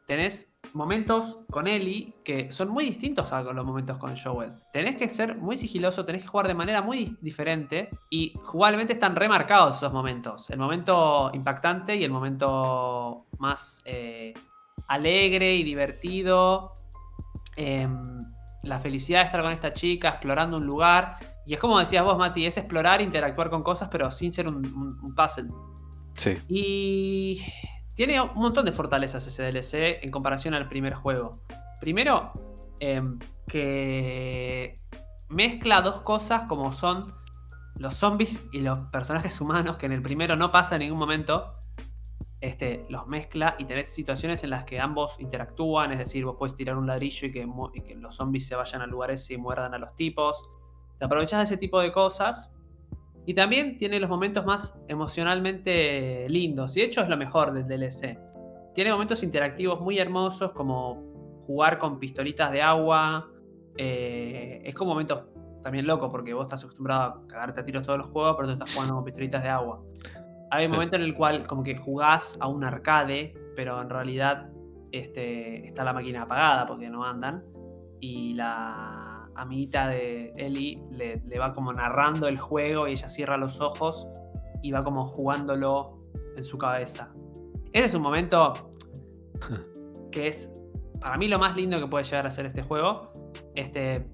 tenés momentos con Ellie que son muy distintos a los momentos con Joel. Tenés que ser muy sigiloso, tenés que jugar de manera muy diferente y jugablemente están remarcados esos momentos. El momento impactante y el momento más eh, alegre y divertido. Em, la felicidad de estar con esta chica, explorando un lugar. Y es como decías vos, Mati, es explorar, interactuar con cosas, pero sin ser un, un puzzle. Sí. Y tiene un montón de fortalezas ese DLC en comparación al primer juego. Primero, em, que mezcla dos cosas como son los zombies y los personajes humanos, que en el primero no pasa en ningún momento. Este, los mezcla y tenés situaciones en las que ambos interactúan, es decir, vos puedes tirar un ladrillo y que, los zombies se vayan al lugar ese y muerdan a los tipos. Te aprovechas de ese tipo de cosas. Y también tiene los momentos más emocionalmente lindos. Y de hecho es lo mejor del DLC. Tiene momentos interactivos muy hermosos como jugar con pistolitas de agua. Eh, es como momentos también locos porque vos estás acostumbrado a cagarte a tiros todos los juegos, pero tú estás jugando con pistolitas de agua. Hay un momento en el cual como que jugás a un arcade, pero en realidad este, está la máquina apagada porque no andan. Y la amiguita de Ellie le, le, va como narrando el juego y ella cierra los ojos y va como jugándolo en su cabeza. Ese es un momento que es para mí lo más lindo que puede llegar a ser este juego. Este,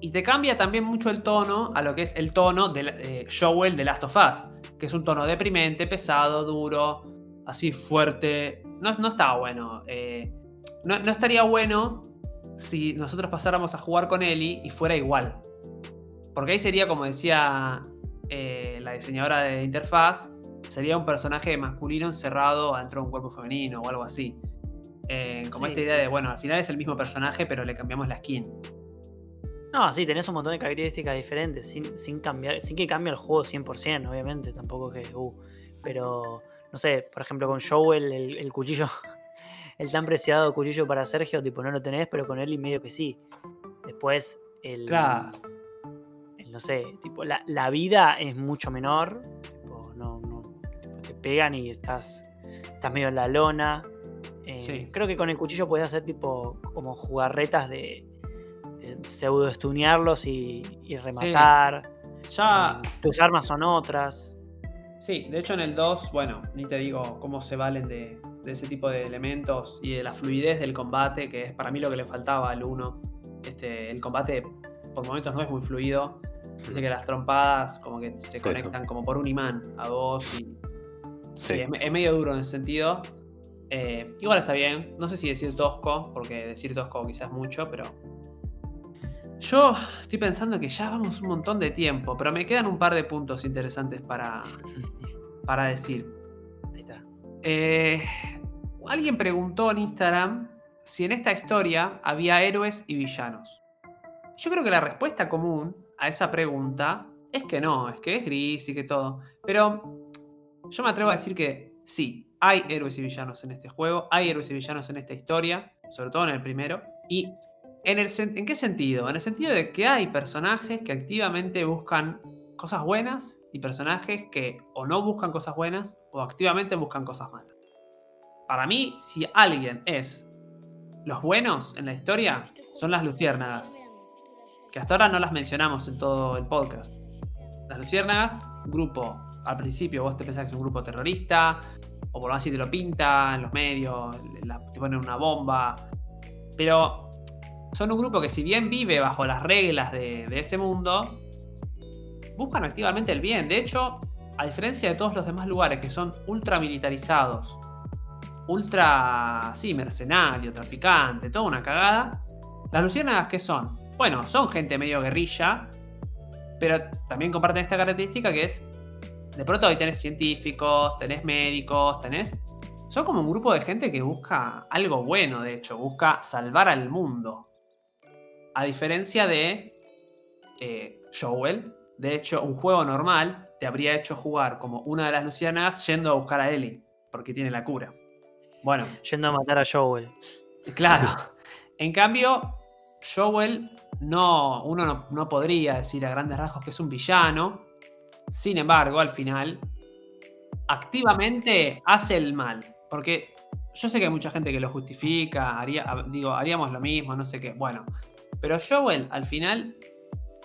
y te cambia también mucho el tono a lo que es el tono de eh, Joel de Last of Us, que es un tono deprimente, pesado, duro, así fuerte. No, no está bueno. Eh, no, estaría bueno si nosotros pasáramos a jugar con Ellie y fuera igual. Porque ahí sería, como decía eh, la diseñadora de interfaz, sería un personaje masculino encerrado dentro de un cuerpo femenino o algo así. como esta idea de, bueno, al final es el mismo personaje, pero le cambiamos la skin. No, sí, tenés un montón de características diferentes, sin, cambiar, sin que cambie el juego 100%, obviamente, tampoco que... Uh, pero, no sé, por ejemplo, con Joel, el, cuchillo, el tan preciado cuchillo para Sergio, tipo, no lo tenés, pero con él y medio que sí. Después, el... Claro. no sé, tipo, la, vida es mucho menor, tipo, no, no, te pegan y estás, estás medio en la lona. Eh, creo que con el cuchillo puedes hacer tipo como jugarretas de pseudo estunearlos y, rematar. Ya. Eh, tus armas son otras. Sí, de hecho en el 2, bueno, ni te digo cómo se valen de, ese tipo de elementos y de la fluidez del combate, que es para mí lo que le faltaba al 1. Este, el combate por momentos no es muy fluido. Dice que las trompadas como que se conectan como por un imán a vos y, es, medio duro en ese sentido. Eh, igual está bien, no sé si decir tosco, porque decir tosco quizás mucho, pero yo estoy pensando que ya vamos un montón de tiempo, pero me quedan un par de puntos interesantes para, para decir. Ahí está. Eh, alguien preguntó en Instagram si en esta historia había héroes y villanos. Yo creo que la respuesta común a esa pregunta es que no, es que es gris y que todo. Pero yo me atrevo a decir que sí, hay héroes y villanos en este juego, hay héroes y villanos en esta historia, sobre todo en el primero. Y ¿En, qué sentido? En el sentido de que hay personajes que activamente buscan cosas buenas y personajes que o no buscan cosas buenas o activamente buscan cosas malas. Para mí, si alguien es los buenos en la historia, son las luciérnagas. Que hasta ahora no las mencionamos en todo el podcast. Las luciérnagas, grupo, al principio vos te pensás que es un grupo terrorista, o por más si te lo pinta en los medios, te ponen una bomba. Pero son un grupo que si bien vive bajo las reglas de, ese mundo, buscan activamente el bien. De hecho, a diferencia de todos los demás lugares que son ultra militarizados, ultra, sí, mercenario, traficante, toda una cagada, las luciérnagas que son, bueno, son gente medio guerrilla, pero también comparten esta característica que es, de pronto hoy tenés científicos, tenés médicos, tenés... Son como un grupo de gente que busca algo bueno, de hecho, busca salvar al mundo. A diferencia de eh, Joel, de hecho, un juego normal te habría hecho jugar como una de las lucianas yendo a buscar a Ellie, porque tiene la cura. Bueno. Yendo a matar a Joel. Claro. En cambio, Joel no, uno no, no, podría decir a grandes rasgos que es un villano. Sin embargo, al final, activamente hace el mal. Porque yo sé que hay mucha gente que lo justifica, haría, digo, haríamos lo mismo, no sé qué. Bueno, pero Joel al final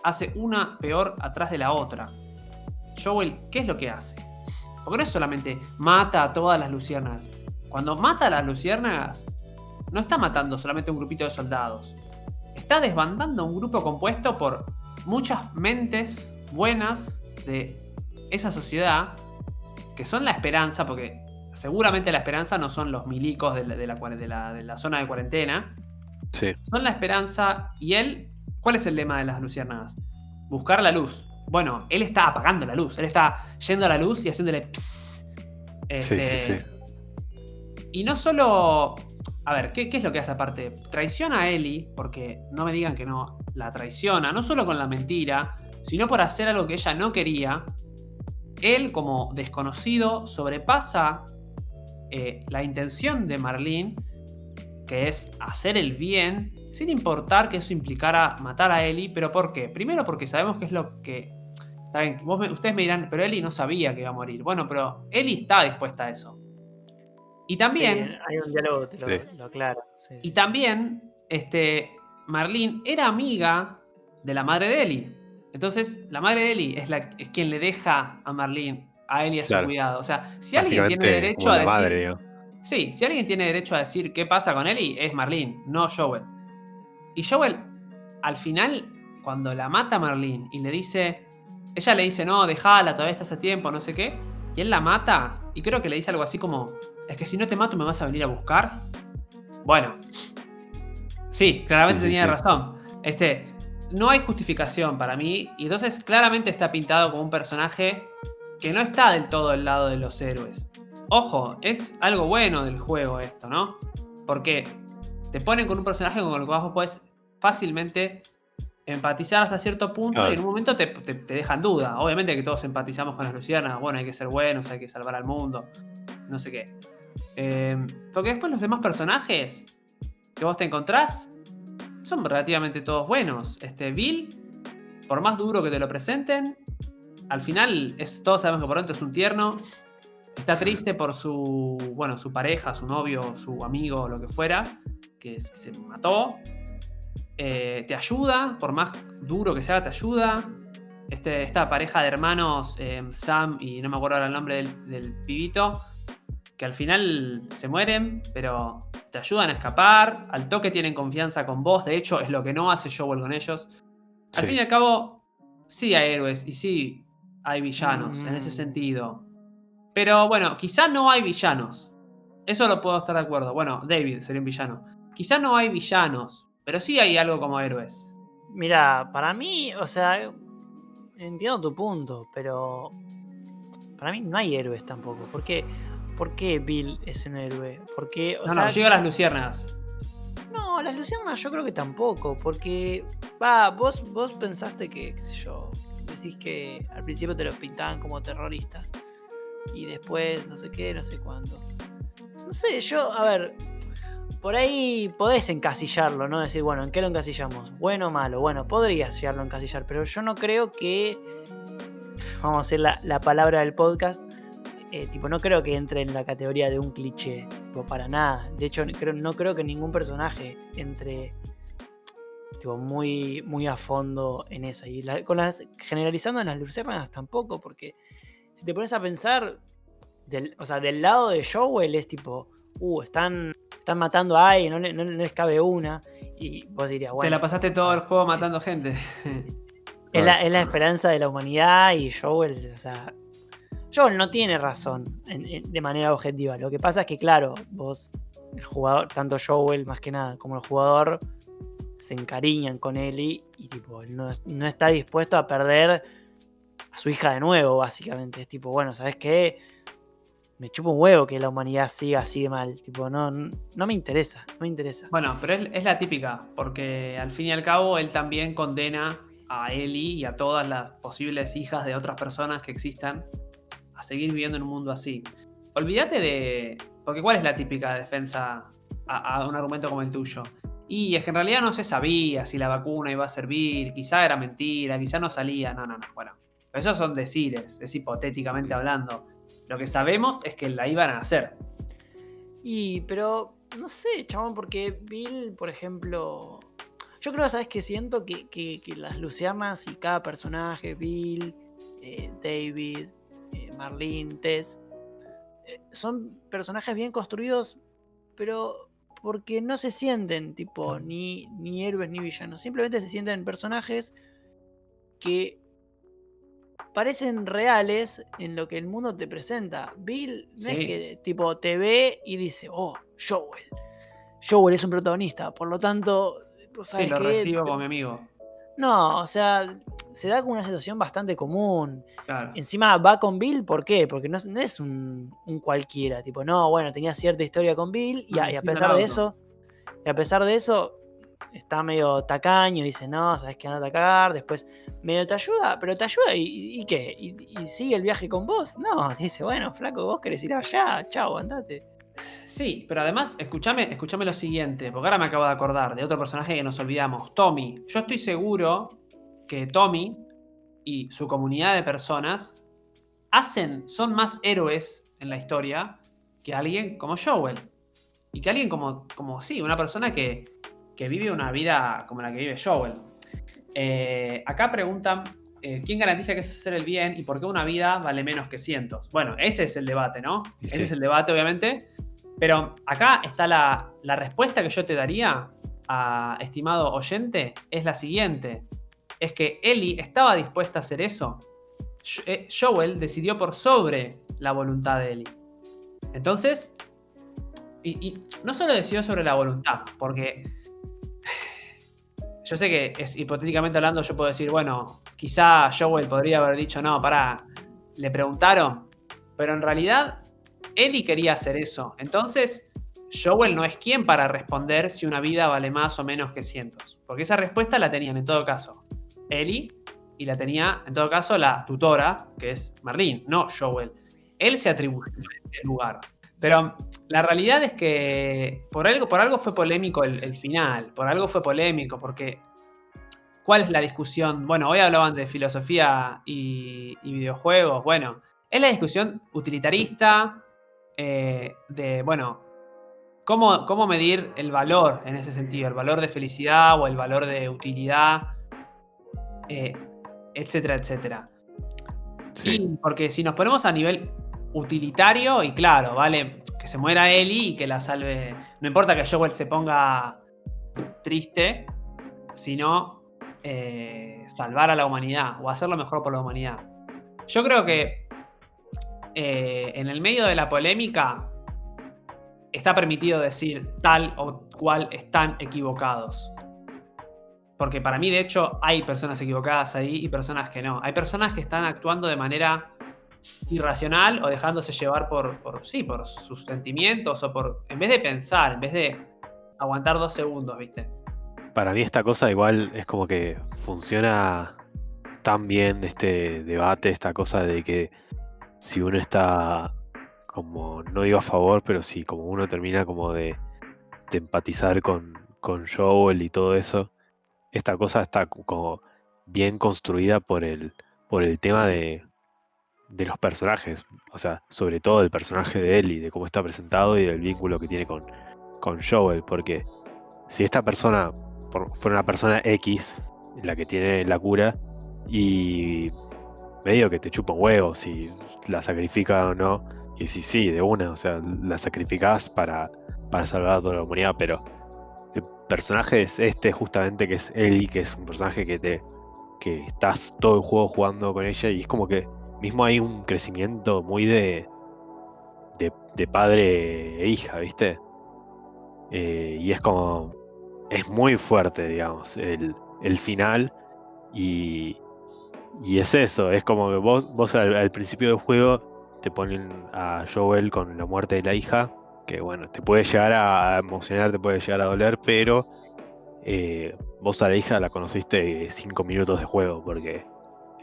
hace una peor atrás de la otra. Joel, ¿qué es lo que hace? Porque no es solamente mata a todas las luciérnagas. Cuando mata a las luciérnagas, no está matando solamente un grupito de soldados. está desbandando un grupo compuesto por muchas mentes buenas de esa sociedad que son la esperanza, porque seguramente la esperanza no son los milicos de la zona de cuarentena. Sí. Son la esperanza y él, ¿cuál es el lema de las luciérnagas? Buscar la luz. Bueno, él está apagando la luz, él está yendo a la luz y haciéndole... Pss, Sí, sí, este, sí. y no solo. A ver, ¿qué, qué es lo que hace aparte? Traiciona a Ellie, porque no me digan que no, la traiciona, no solo con la mentira, sino por hacer algo que ella no quería. Él, como desconocido, sobrepasa eh, la intención de Marlene, que es hacer el bien, sin importar que eso implicara matar a Ellie. ¿Pero por qué? Primero porque sabemos que es lo que. Está bien, vos me- ustedes me dirán, pero Ellie no sabía que iba a morir. Bueno, pero Ellie está dispuesta a eso. Y también. Sí, hay un diálogo, te lo, Sí. lo aclaro. sí, Y sí. también, este, Marlene era amiga de la madre de Ellie. Entonces, la madre de Ellie es, la, es quien le deja a Marlene a Ellie a su Claro. cuidado. O sea, si alguien tiene derecho a decir. madre. Sí, si alguien tiene derecho a decir qué pasa con Ellie, es Marlene, no Joel. Y Joel, al final, cuando la mata Marlene y le dice. Ella le dice, no, déjala, todavía estás a tiempo, no sé qué. Y él la mata. Y creo que le dice algo así como: Es que si no te mato, me vas a venir a buscar. Bueno. Sí, claramente Sí, sí, tenía sí. razón. Este. No hay justificación para mí. Y entonces claramente está pintado como un personaje que no está del todo del lado de los héroes. Ojo, es algo bueno del juego esto, ¿no? Porque te ponen con un personaje con el que vos puedes fácilmente empatizar hasta cierto punto Claro. y en un momento te, te, te dejan duda. Obviamente que todos empatizamos con las lucianas, bueno, hay que ser buenos, hay que salvar al mundo, no sé qué. Eh, porque después los demás personajes que vos te encontrás son relativamente todos buenos. Este Bill, por más duro que te lo presenten, al final es, todos sabemos que por dentro es un tierno. Está triste por su, bueno, su pareja, su novio, su amigo, lo que fuera, que, se mató. Eh, te ayuda, por más duro que sea, te ayuda. Este, esta pareja de hermanos, eh, Sam y no me acuerdo ahora el nombre del, del pibito, que al final se mueren, pero te ayudan a escapar. Al toque tienen confianza con vos, de hecho es lo que no hace Joel con ellos. Al Sí. fin y al cabo, sí hay héroes y sí hay villanos en ese Mm. sentido. Pero bueno, quizá no hay villanos. Eso lo puedo estar de acuerdo. Bueno, David sería un villano. Quizá no hay villanos, pero sí hay algo como héroes. Mira, para mí, o sea, entiendo tu punto, pero para mí no hay héroes tampoco. ¿Por qué, ¿Por qué Bill es un héroe? Porque, o no, sea, no, llega a las luciérnagas. No, las luciérnagas yo creo que tampoco, porque, va, vos, vos pensaste que, qué sé yo, decís que al principio te los pintaban como terroristas y después no sé qué, no sé cuándo. No sé, yo, a ver, por ahí podés encasillarlo, ¿no? Decir, bueno, ¿en qué lo encasillamos? Bueno o malo, bueno, podrías llegarlo encasillar, pero yo no creo que, vamos a decir la, la palabra del podcast, eh, tipo, no creo que entre en la categoría de un cliché, tipo, para nada. De hecho, creo, no creo que ningún personaje entre tipo, muy, muy a fondo en esa. Y con las, generalizando en las luciérnagas tampoco, porque si te pones a pensar, del, o sea, del lado de Joel es tipo, uh, están, están matando a alguien, no, le- no- no les cabe una. Y vos dirías, bueno. Te la pasaste todo el juego matando gente. Es la, es la esperanza de la humanidad y Joel, o sea, Joel no tiene razón en- en- de manera objetiva. Lo que pasa es que, claro, vos, el jugador, tanto Joel más que nada como el jugador, se encariñan con Ellie y tipo, él no, no está dispuesto a perder su hija de nuevo, básicamente. Es tipo, bueno, ¿sabes qué? Me chupa un huevo que la humanidad siga así de mal. Tipo, no, no me interesa, no me interesa. Bueno, pero es, la típica, porque al fin y al cabo él también condena a Ellie y a todas las posibles hijas de otras personas que existan a seguir viviendo en un mundo así. Olvídate de. Porque ¿cuál es la típica defensa a, a un argumento como el tuyo? Y es que en realidad no se sabía si la vacuna iba a servir, quizá era mentira, quizá no salía. No, no, no. Bueno, esos son decires, es hipotéticamente hablando. Lo que sabemos es que la iban a hacer. Y, pero, no sé, chabón, porque Bill, por ejemplo. Yo creo, ¿sabes qué? Siento que, que- que las lucianas y cada personaje, Bill, eh, David, eh, Marlene, Tess, eh, son personajes bien construidos, pero porque no se sienten tipo ni, ni héroes ni villanos. Simplemente se sienten personajes que parecen reales en lo que el mundo te presenta. Bill no es que tipo te ve y dice, oh, Joel. Joel es un protagonista, por lo tanto, Sí, lo recibo como mi amigo. No, o sea, se da como una situación bastante común. Claro. Encima va con Bill, ¿por qué? Porque no es, no es un, un cualquiera, tipo, no, bueno, tenía cierta historia con Bill y, Ah, a, y a encima pesar de eso, y a pesar de eso, está medio tacaño, dice, no, sabes que anda a cagar, después medio te ayuda, pero te ayuda y, qué, y, y sigue el viaje con vos. No, dice, bueno, flaco, vos querés ir allá, chao, andate. Sí, pero además, escúchame, escúchame lo siguiente, porque ahora me acabo de acordar de otro personaje que nos olvidamos, Tommy. Yo estoy seguro que Tommy y su comunidad de personas hacen, son más héroes en la historia que alguien como Joel. Y que alguien como, como sí, una persona que, que vive una vida como la que vive Joel. Eh, acá preguntan, eh, ¿quién garantiza que es hacer el bien y por qué una vida vale menos que cientos? Bueno, ese es el debate, ¿no? Ese es el debate, obviamente. Pero acá está la, la respuesta que yo te daría, a, estimado oyente, es la siguiente. Es que Ellie estaba dispuesta a hacer eso. Eh, Joel decidió por sobre la voluntad de Ellie. Entonces, y, y no solo decidió sobre la voluntad, porque yo sé que es hipotéticamente hablando, yo puedo decir, bueno, quizá Joel podría haber dicho, no, pará, le preguntaron, pero en realidad Ellie quería hacer eso. Entonces, Joel no es quien para responder si una vida vale más o menos que cientos. Porque esa respuesta la tenían en todo caso Ellie y la tenía en todo caso la tutora, que es Merlin, no Joel. Él se atribuyó ese lugar. Pero la realidad es que por algo, por algo fue polémico el, el final, por algo fue polémico, porque ¿cuál es la discusión? Bueno, hoy hablaban de filosofía y, y videojuegos. Bueno, es la discusión utilitarista eh, de, bueno, ¿cómo, ¿cómo medir el valor en ese sentido? El valor de felicidad o el valor de utilidad, eh, etcétera, etcétera. Sí. Y porque si nos ponemos a nivel utilitario, y claro, vale, que se muera Ellie y que la salve. No importa que Joel se ponga triste, sino eh, salvar a la humanidad o hacer lo mejor por la humanidad. Yo creo que eh, en el medio de la polémica está permitido decir tal o cual están equivocados. Porque para mí, de hecho, hay personas equivocadas ahí y personas que no. Hay personas que están actuando de manera irracional o dejándose llevar por, sí, por sus sentimientos o por. En vez de pensar, en vez de aguantar dos segundos, ¿viste? Para mí esta cosa igual es como que funciona tan bien este debate, esta cosa de que si uno está como, no digo a favor, pero si como uno termina como de, de empatizar con, con Joel y todo eso, esta cosa está co- como bien construida por el, por el tema de, de los personajes, o sea, sobre todo el personaje de Ellie, de cómo está presentado y del vínculo que tiene con, con Joel, porque si esta persona fuera una persona X, la que tiene la cura, y medio que te chupa un huevo si la sacrifica o no, y si sí, de una, o sea, la sacrificás para, para salvar a toda la humanidad, pero el personaje es este justamente que es Ellie, que es un personaje que te que estás todo el juego jugando con ella y es como que mismo hay un crecimiento muy de de, padre e hija, ¿viste? Eh, y es como es muy fuerte, digamos, el, el final y, y es eso, es como que vos, vos al, al principio del juego te ponen a Joel con la muerte de la hija, que bueno, te puede llegar a emocionar, te puede llegar a doler, pero eh, vos a la hija la conociste cinco minutos de juego, porque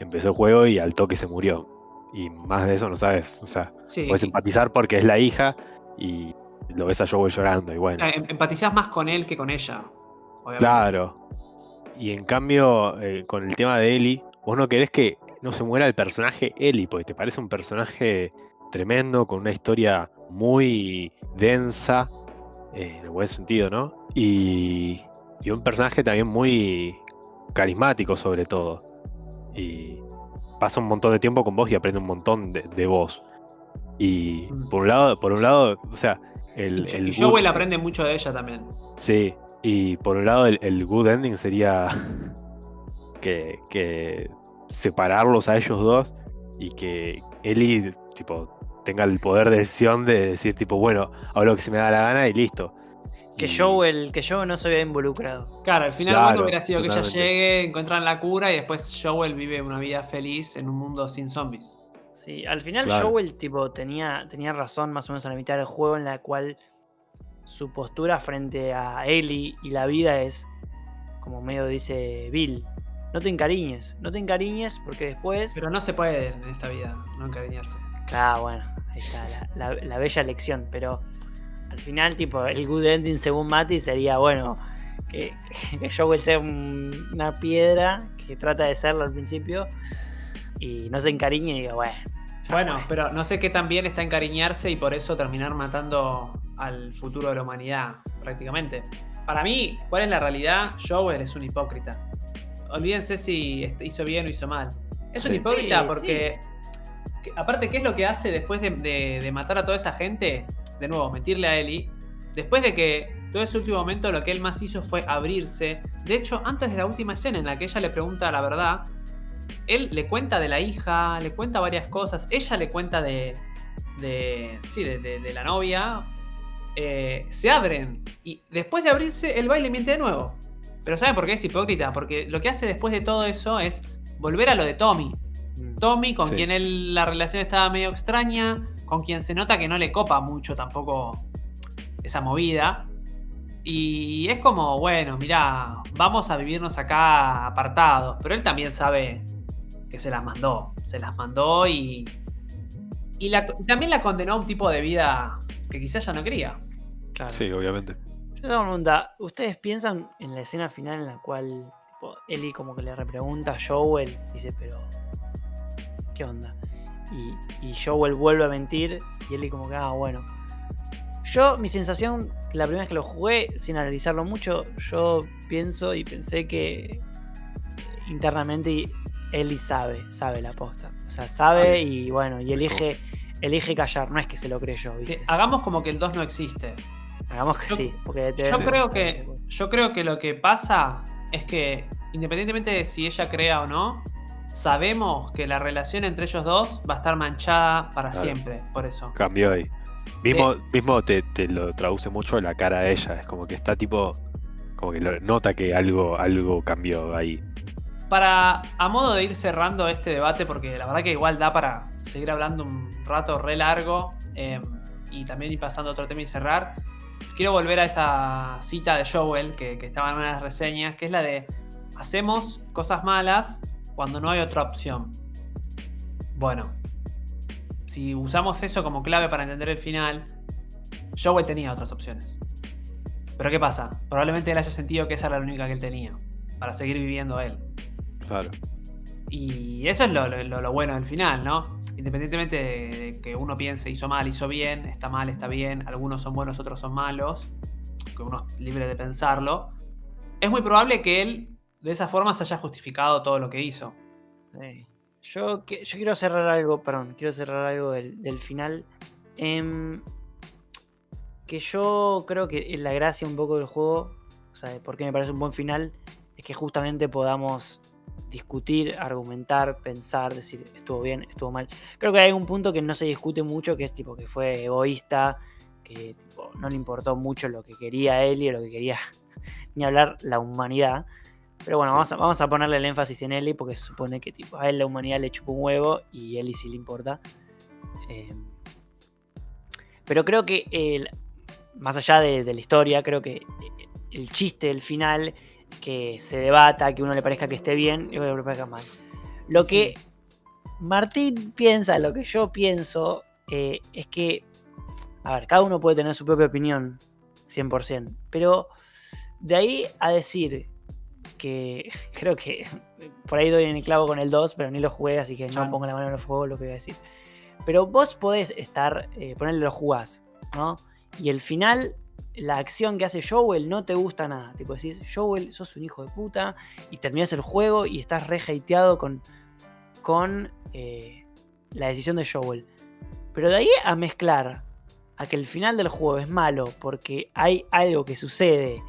empezó el juego y al toque se murió. Y más de eso no sabes, o sea, Sí. puedes empatizar porque es la hija y lo ves a Joel llorando y bueno. Em- Empatizás más con él que con ella. obviamente. Claro. Y en cambio, eh, con el tema de Ellie, vos no querés que no se muera el personaje Ellie, porque te parece un personaje tremendo, con una historia muy densa, eh, en el buen sentido, ¿no? Y, y un personaje también muy carismático sobre todo. Y pasa un montón de tiempo con vos y aprende un montón de, de vos. Y Mm. por un lado, por un lado, o sea, El, Y- el y good- Joel aprende mucho de ella también. Sí, y por un lado el, el good ending sería que, que separarlos a ellos dos y que Ellie tipo tenga el poder de decisión de decir tipo, bueno, hago lo que se me da la gana y listo. Que Y- Joel, que Joel no se había involucrado. Claro, al final Claro, bueno hubiera sido que ella llegue, encuentran la cura y después Joel vive una vida feliz en un mundo sin zombies. Sí, al final Claro. Joel tipo tenía, tenía razón más o menos a la mitad del juego en la cual su postura frente a Ellie y la vida es como medio dice Bill. No te encariñes, no te encariñes porque después... Pero no se puede en esta vida no encariñarse. Claro, bueno, ahí está la, la- la bella lección, pero al final tipo el good ending según Mati sería bueno que, que Joel sea un- una piedra que trata de serlo al principio y no se encariñe y diga, bueno. Bueno, fue". pero no sé qué tan bien está encariñarse y por eso terminar matando al futuro de la humanidad, prácticamente. Para mí, ¿cuál es la realidad? Joel es un hipócrita. Olvídense si hizo bien o hizo mal. Es un Sí. hipócrita Sí, porque, que- aparte, ¿qué es lo que hace después de, de- de matar a toda esa gente? De nuevo, mentirle a Ellie. Después de que todo ese último momento lo que él más hizo fue abrirse. De hecho, antes de la última escena en la que ella le pregunta la verdad, él le cuenta de la hija, le cuenta varias cosas, ella le cuenta de. de. sí, de, de- de la novia. Eh, se abren. Y después de abrirse, el baile miente de nuevo. Pero ¿saben por qué es hipócrita? Porque lo que hace después de todo eso es volver a lo de Tommy. Mm. Tommy, con Sí. quien él, la relación estaba medio extraña, con quien se nota que no le copa mucho tampoco esa movida. Y es como, bueno, mirá, vamos a vivirnos acá apartados. Pero él también sabe que se las mandó. Se las mandó y. Y la- también la condenó a un tipo de vida que quizás ya no quería. Claro. Sí, obviamente. Yo tengo una pregunta. ¿Ustedes piensan en la escena final en la cual tipo, Ellie como que le repregunta a Joel? Dice, pero. ¿Qué onda? Y, y Joel vuelve a mentir y Ellie como que, ah, bueno. Yo, mi sensación, la primera vez que lo jugué, sin analizarlo mucho, yo pienso y pensé que internamente Ellie sabe, sabe la posta. O sea, sabe y bueno, y elige, elige callar, no es que se lo creyó, Sí, ¿viste? hagamos como que el 2 no existe. Hagamos que yo- sí, porque te- Yo Sí. creo que. Yo creo que lo que pasa es que, independientemente de si ella crea o no, sabemos que la relación entre ellos dos va a estar manchada para Claro. siempre. Por eso. Cambió ahí. Mismo, mismo te, te lo traduce mucho la cara de ella. Es como que está tipo. Como que lo- nota que algo, algo cambió ahí. Para, a modo de ir cerrando este debate, porque la verdad que igual da para seguir hablando un rato re largo eh, y también ir pasando a otro tema y cerrar, quiero volver a esa cita de Joel que, que estaba en una de las reseñas, que es la de hacemos cosas malas cuando no hay otra opción. Bueno, si usamos eso como clave para entender el final, Joel tenía otras opciones. Pero ¿qué pasa? Probablemente él haya sentido que esa era la única que él tenía para seguir viviendo él. Claro. Y eso es lo, lo- lo bueno del final, ¿no? Independientemente de, de que uno piense hizo mal, hizo bien, está mal, está bien, algunos son buenos, otros son malos, que uno es libre de pensarlo, es muy probable que él de esa forma se haya justificado todo lo que hizo. Sí. Yo, quiero cerrar algo, perdón, quiero cerrar algo del, final. Em, que yo creo que la gracia un poco del juego, o sea, de por qué me parece un buen final, es que justamente podamos discutir, argumentar, pensar, decir estuvo bien, estuvo mal. Creo que hay un punto que no se discute mucho, que es tipo que fue egoísta, que no le importó mucho lo que quería él y lo que quería ni hablar la humanidad. Pero bueno, Sí. vamos, a, vamos a ponerle el énfasis en Ellie porque se supone que tipo, a él la humanidad le chupa un huevo y Ellie sí le importa. Eh, pero creo que el- más allá de, de la historia, creo que el chiste del final, que se debata, que uno le parezca que esté bien y otro le parezca mal. Lo Sí. que Martín piensa, lo que yo pienso, eh, es que, a ver, cada uno puede tener su propia opinión, 100%, pero de ahí a decir que creo que por ahí doy en el clavo con el 2, pero ni lo jugué, así que no pongo la mano en el fuego lo que voy a decir. Pero vos podés estar, eh, ponerle lo jugás, ¿no? Y el final, la acción que hace Joel no te gusta nada. Tipo decís, Joel, sos un hijo de puta, y terminás el juego y estás re hateado con, con eh, la decisión de Joel. Pero de ahí a mezclar a que el final del juego es malo porque hay algo que sucede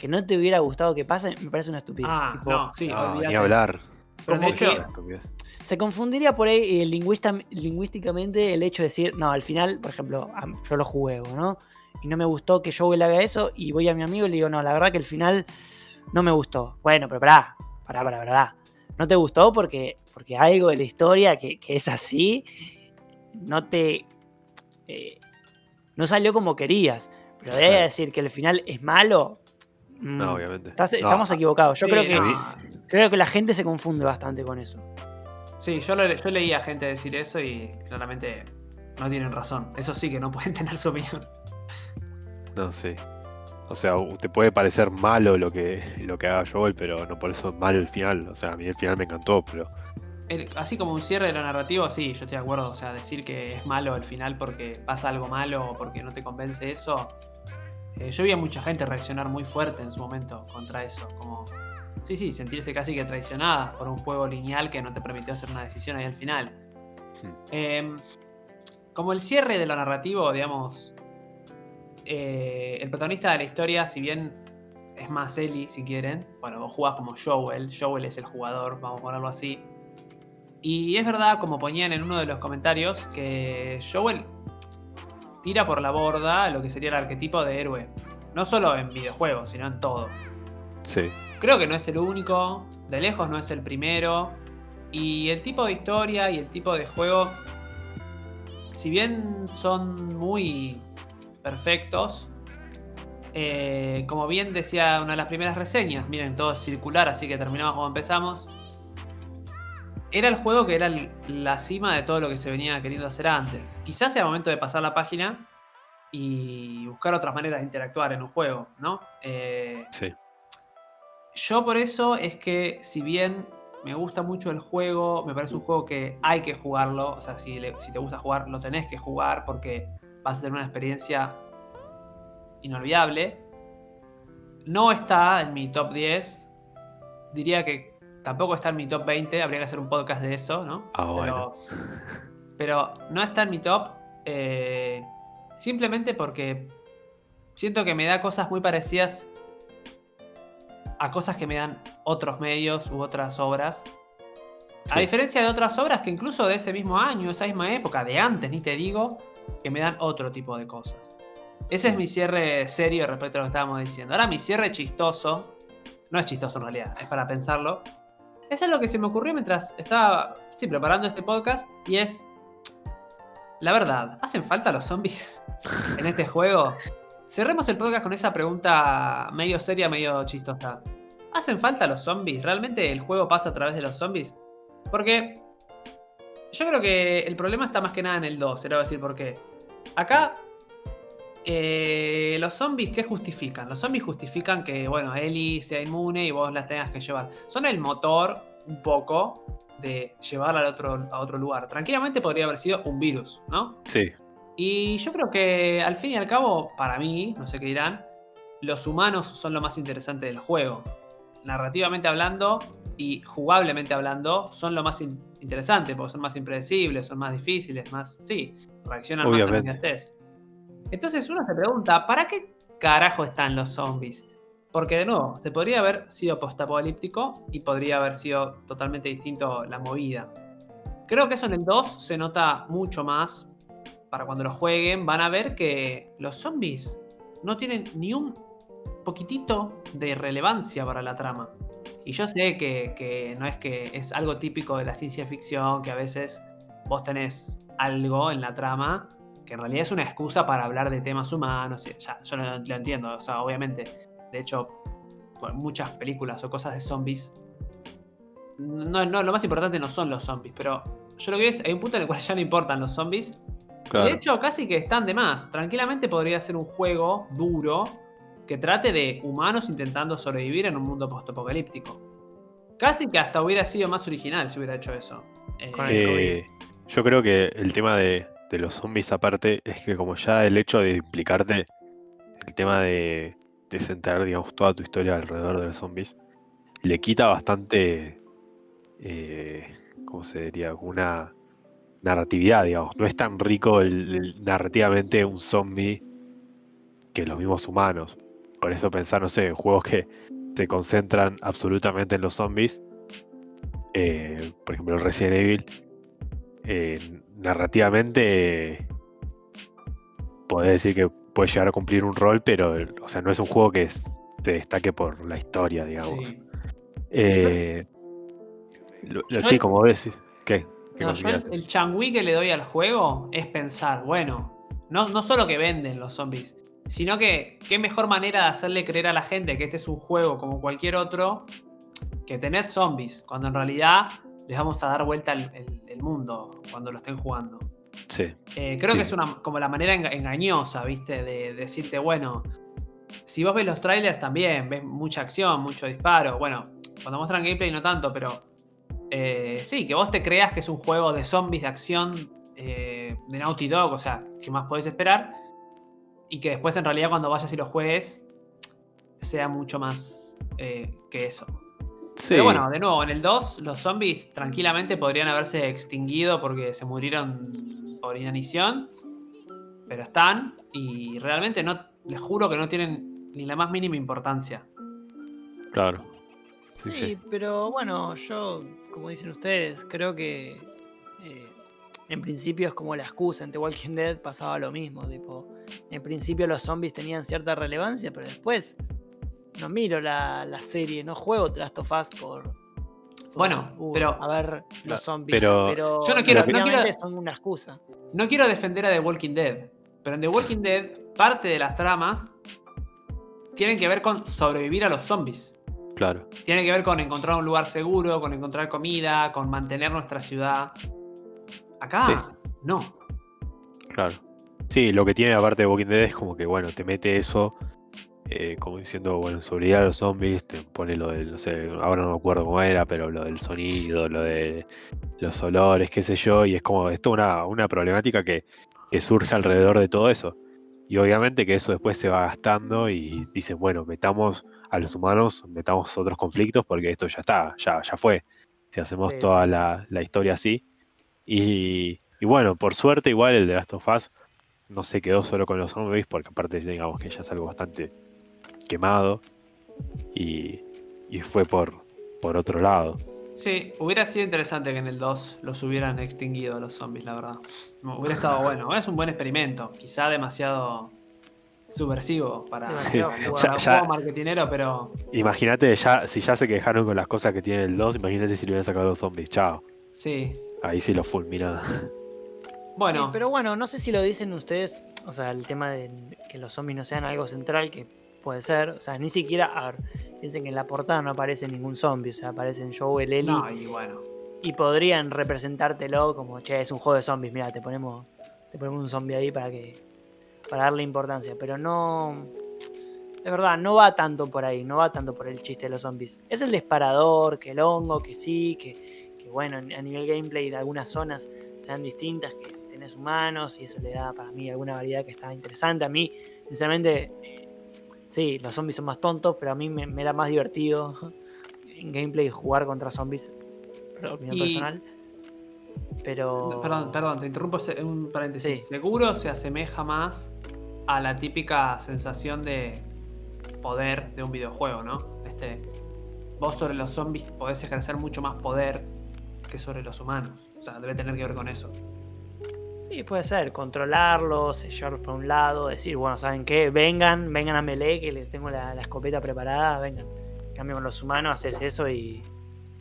que no te hubiera gustado que pase, me parece una estupidez. Ah, Tipo, no, sí, Ah, ni hablar. Pero de Como hecho, que- Estupidez. Se confundiría por ahí eh, lingüista- lingüísticamente el hecho de decir, no, al final, por ejemplo, yo lo juego, ¿no? Y no me gustó que Joel haga eso y voy a mi amigo y le digo, no, la verdad que el final no me gustó. Bueno, pero pará, pará, pará, pará. No te gustó porque, porque algo de la historia que, que es así, no te... eh, no salió como querías. Pero de Claro. decir que el final es malo... mm, No, obviamente. estás- No, estamos equivocados. Yo sí, creo, que, no. creo que la gente se confunde bastante con eso. Sí, yo, lo- yo leí a gente decir eso y claramente no tienen razón. Eso sí que no pueden tener su opinión. No, sí. O sea, te puede parecer malo lo que, lo que haga Joel, pero no por eso es malo el final. O sea, a mí el final me encantó, pero. El- así como un cierre de lo narrativo, sí, yo estoy de acuerdo. O sea, decir que es malo al final porque pasa algo malo o porque no te convence eso. Eh, yo vi a mucha gente reaccionar muy fuerte en su momento contra eso. Como, sí, sí, sentirse casi que traicionada por un juego lineal que no te permitió hacer una decisión ahí al final. Eh, como el cierre de lo narrativo, digamos, eh, el protagonista de la historia, si bien es más Ellie, si quieren, bueno, vos jugás como Joel, Joel es el jugador, vamos a ponerlo así. Y es verdad, como ponían en uno de los comentarios, que Joel tira por la borda lo que sería el arquetipo de héroe. No solo en videojuegos, sino en todo. Sí. Creo que no es el único, de lejos no es el primero. Y el tipo de historia y el tipo de juego, si bien son muy perfectos, eh, como bien decía una de las primeras reseñas, miren, todo es circular, así que terminamos como empezamos. Era el juego que era el- la cima de todo lo que se venía queriendo hacer antes. Quizás sea momento de pasar la página y buscar otras maneras de interactuar en un juego, ¿no? Eh, Sí. yo por eso es que si bien me gusta mucho el juego, me parece un juego que hay que jugarlo, o sea, si, le- si te gusta jugar, lo tenés que jugar porque vas a tener una experiencia inolvidable. No está en mi top 10, diría que tampoco está en mi top 20, habría que hacer un podcast de eso, ¿no? Ah, bueno. Pero, pero no está en mi top eh, simplemente porque siento que me da cosas muy parecidas a cosas que me dan otros medios u otras obras. A diferencia de otras obras que incluso de ese mismo año, esa misma época, de antes, ni te digo, que me dan otro tipo de cosas. Ese es mi cierre serio respecto a lo que estábamos diciendo. Ahora mi cierre chistoso, no es chistoso en realidad, es para pensarlo. Eso es lo que se me ocurrió mientras estaba sí, preparando este podcast y es, la verdad, ¿hacen falta los zombies en este juego? Cerremos el podcast con esa pregunta medio seria, medio chistosa. ¿Hacen falta los zombies? ¿Realmente el juego pasa a través de los zombies? Porque yo creo que el problema está más que nada en el 2, se lo voy a decir por qué. Acá, eh, los zombies, ¿qué justifican? Los zombies justifican que, bueno, Ellie sea inmune y vos las tengas que llevar. Son el motor, un poco, de llevarla al otro, a otro lugar. Tranquilamente podría haber sido un virus, ¿no? Sí. Y yo creo que al fin y al cabo, para mí, no sé qué dirán, los humanos son lo más interesante del juego. Narrativamente hablando y jugablemente hablando, son lo más in- interesante, porque son más impredecibles, son más difíciles, más. Sí, reaccionan más a Obviamente. estés. Entonces uno se pregunta, ¿para qué carajo están los zombies? Porque de nuevo, se podría haber sido postapocalíptico y podría haber sido totalmente distinto la movida. Creo que eso en el 2 se nota mucho más. Para cuando lo jueguen, van a ver que los zombies no tienen ni un poquitito de relevancia para la trama. Y yo sé que, que no es que es algo típico de la ciencia ficción, que a veces vos tenés algo en la trama que en realidad es una excusa para hablar de temas humanos. y Ya, yo lo, lo entiendo, o sea, obviamente. De hecho, muchas películas o cosas de zombies. No, no, lo más importante no son los zombies, pero yo lo que es, hay un punto en el cual ya no importan los zombies. Y de hecho, casi que están de más. Tranquilamente podría ser un juego duro que trate de humanos intentando sobrevivir en un mundo postapocalíptico. Casi que hasta hubiera sido más original si hubiera hecho eso. Eh, Eh, yo creo que el tema de, de los zombies aparte es que como ya el hecho de implicarte el tema de, de centrar, digamos, toda tu historia alrededor de los zombies, le quita bastante, eh, ¿cómo se diría? Una narratividad, digamos. No es tan rico narrativamente un zombie que los mismos humanos. Por eso pensar, no sé, en juegos que se concentran absolutamente en los zombies. eh, por ejemplo, Resident Evil. eh, narrativamente. podés decir que puede llegar a cumplir un rol, pero o sea, no es un juego que es- se destaque por la historia, digamos. Sí. Eh, lo- sí, el- como decís. ¿Qué? ¿Qué No, yo el, el changüí que le doy al juego es pensar, bueno, no, no solo que venden los zombies, sino que qué mejor manera de hacerle creer a la gente que este es un juego como cualquier otro que tener zombies, cuando en realidad les vamos a dar vuelta el, el- el mundo cuando lo estén jugando. Sí, Eh, creo Sí. que es una, como la manera enga- engañosa, ¿viste? De decirte, bueno, si vos ves los trailers también, ves mucha acción, mucho disparo. Bueno, cuando muestran gameplay no tanto, pero eh, sí, que vos te creas que es un juego de zombies de acción eh, de Naughty Dog, o sea, ¿qué más podés esperar? Y que después en realidad cuando vayas y lo juegues sea mucho más que eso. Sí. Pero bueno, de nuevo, en el 2 los zombies tranquilamente podrían haberse extinguido porque se murieron por inanición. Pero están y realmente no, les juro que no tienen ni la más mínima importancia. claro. Sí, Sí, sí. pero bueno, yo, como dicen ustedes, creo que eh, en principio es como la excusa. En The Walking Dead pasaba lo mismo. Tipo, en principio los zombies tenían cierta relevancia, pero después no miro la, la serie, no juego The Last of Us por. Bueno, uh, pero- A ver los zombies. pero- Pero, Yo no quiero- no quiero- son una excusa. No quiero defender a The Walking Dead, pero en The Walking Dead parte de las tramas tienen que ver con sobrevivir a los zombies. Claro. Tiene que ver con encontrar un lugar seguro, con encontrar comida, con mantener nuestra ciudad. Acá, Sí. no. Claro. Sí, lo que tiene aparte de Walking Dead es como que, bueno, te mete eso, eh, como diciendo, bueno, sobrevivir a los zombies, te pone lo del, no sé, ahora no me acuerdo cómo era, pero lo del sonido, lo de los olores, qué sé yo, y es como, esto una, una problemática que, que surge alrededor de todo eso. Y obviamente que eso después se va gastando y dicen, bueno, metamos a los humanos, metamos otros conflictos porque esto ya está, ya, ya fue. Si hacemos Sí, toda sí. La, la historia así. Y, y bueno, por suerte igual el de Last of Us no se quedó solo con los zombies porque aparte digamos que ya es algo bastante quemado y, y fue por, por otro lado. Sí, hubiera sido interesante que en el 2 los hubieran extinguido a los zombies, la verdad. Hubiera estado bueno. Es un buen experimento. Quizá demasiado subversivo para, Ya- ya- juego marketinero, pero Imagínate, ya, si ya se quejaron con las cosas que tiene el 2, imagínate si le hubieran sacado los zombies, chao. sí. Ahí sí lo fulmina. Bueno, Sí, pero bueno, no sé si lo dicen ustedes, o sea, el tema de que los zombies no sean algo central, que puede ser, o sea, ni siquiera, a ver, piensen que en la portada no aparece ningún zombie, o sea, aparecen Joel, Ellie, no, y bueno. y podrían representártelo como, che, es un juego de zombies, mira, te ponemos, te ponemos un zombie ahí para que, para darle importancia, pero no, es verdad, no va tanto por ahí, no va tanto por el chiste de los zombies, es el disparador, que el hongo, que sí, que, que bueno, a nivel gameplay algunas zonas sean distintas, que si tenés humanos y eso le da para mí alguna variedad que está interesante. A mí, sinceramente, sí, los zombies son más tontos, pero a mí me, me era más divertido en gameplay jugar contra zombies, opinión Y- personal. Pero. Perdón, perdón, te interrumpo un paréntesis. Sí. Seguro se asemeja más a la típica sensación de poder de un videojuego, ¿no? Este, vos sobre los zombies podés ejercer mucho más poder que sobre los humanos. O sea, debe tener que ver con eso. Sí, puede ser, controlarlos, llevarlos por un lado, decir, bueno, ¿saben qué? Vengan, vengan a melee, que les tengo la, la escopeta preparada, vengan. En cambio, con los humanos haces eso y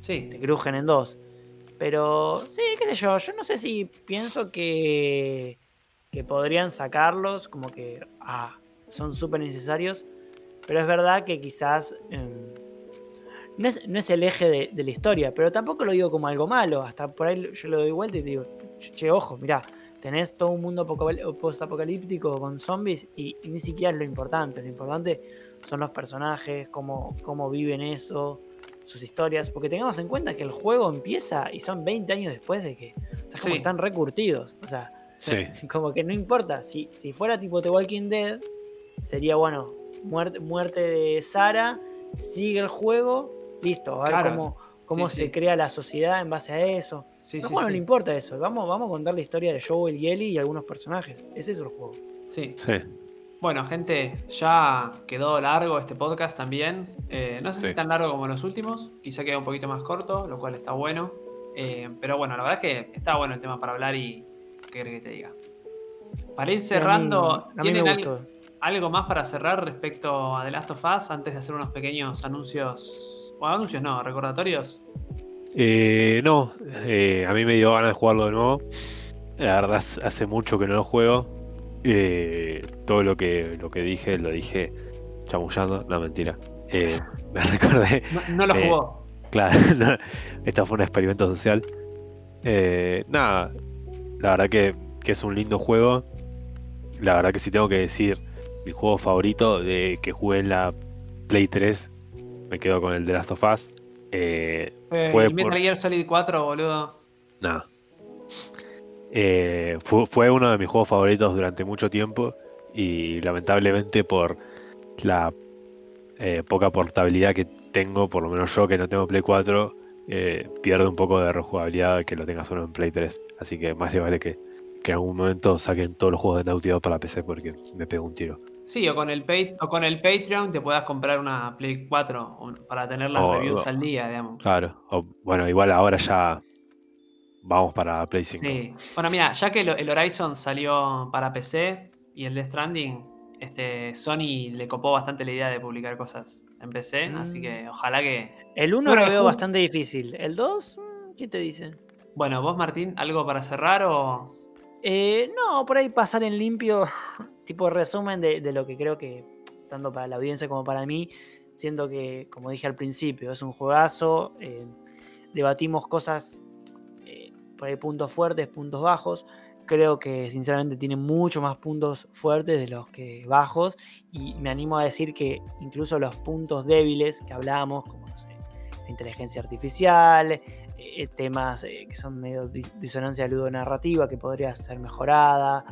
Sí, te crujen en dos. Pero sí, qué sé yo, yo no sé si pienso que, que podrían sacarlos, como que ah, son súper necesarios, pero es verdad que quizás em, no, es, no es el eje de, de la historia, pero tampoco lo digo como algo malo, hasta por ahí yo lo doy vuelta y digo, che, ojo, mirá, tenés todo un mundo apocal- post-apocalíptico con zombies y, y ni siquiera es lo importante, lo importante son los personajes, cómo, cómo viven eso, sus historias, porque tengamos en cuenta que el juego empieza y son 20 años después de que, o sea, como están recurtidos, o sea, Sí. como que no importa, si, si fuera tipo The Walking Dead, sería bueno, muerte, muerte de Sara, sigue el juego, listo, a ver Claro. cómo, cómo Sí, se crea la sociedad en base a eso. Sí, No, sí, bueno, no le importa eso. Vamos, vamos a contar la historia de Joel y Ellie y algunos personajes. Ese es el juego. Sí. Sí. Bueno, gente, ya quedó largo este podcast también. Eh, no sé si Sí. tan largo como los últimos, quizá queda un poquito más corto, lo cual está bueno. Eh, pero bueno, la verdad es que está bueno el tema para hablar y qué querés que te diga. Para ir Sí, a mí- cerrando, a mí, ¿tienen me al- gustó. algo más para cerrar respecto a The Last of Us antes de hacer unos pequeños anuncios? O anuncios no, recordatorios. Eh, no, eh, a mí me dio ganas de jugarlo de nuevo. La verdad, hace- mucho que no lo juego. Eh, todo lo que, lo que dije, lo dije chamullando. No, mentira. Eh, me recordé. No, no lo jugó. Claro, no, esto fue un experimento social. Eh, nada, la verdad que, que es un lindo juego. La verdad que si tengo que decir mi juego favorito de que jugué en la Play 3, me quedo con el The Last of Us. Eh, Eh, fue y Metal por- Gear Solid 4, boludo. Nada. Eh, fue, fue uno de mis juegos favoritos durante mucho tiempo y lamentablemente por la eh, poca portabilidad que tengo, por lo menos yo que no tengo Play 4, eh, pierdo un poco de rejugabilidad que lo tenga solo en Play 3. Así que más le vale que, que en algún momento saquen todos los juegos de Naughty Dog para PC porque me pego un tiro. Sí, o con el Pat- o con el Patreon te puedas comprar una Play 4 un- para tener las O- reviews o- al día, digamos. Claro, o- bueno, igual ahora ya vamos para Play 5. Sí. Bueno, mira, ya que el, el Horizon salió para PC y el Death Stranding, este, Sony le copó bastante la idea de publicar cosas en PC, Mm. así que ojalá que... El 1 Bueno, lo veo bastante difícil. El 2, ¿qué te dice? Bueno, vos Martín, ¿algo para cerrar o...? Eh, no, por ahí pasar en limpio, tipo resumen de, de lo que creo que, tanto para la audiencia como para mí, siento que, como dije al principio, es un juegazo. eh, debatimos cosas, eh, por ahí puntos fuertes, puntos bajos. Creo que sinceramente tiene mucho más puntos fuertes de los que bajos. Y me animo a decir que incluso los puntos débiles que hablábamos, como no sé, la inteligencia artificial, eh, temas eh, que son medio dis- disonancia ludonarrativa que podría ser mejorada,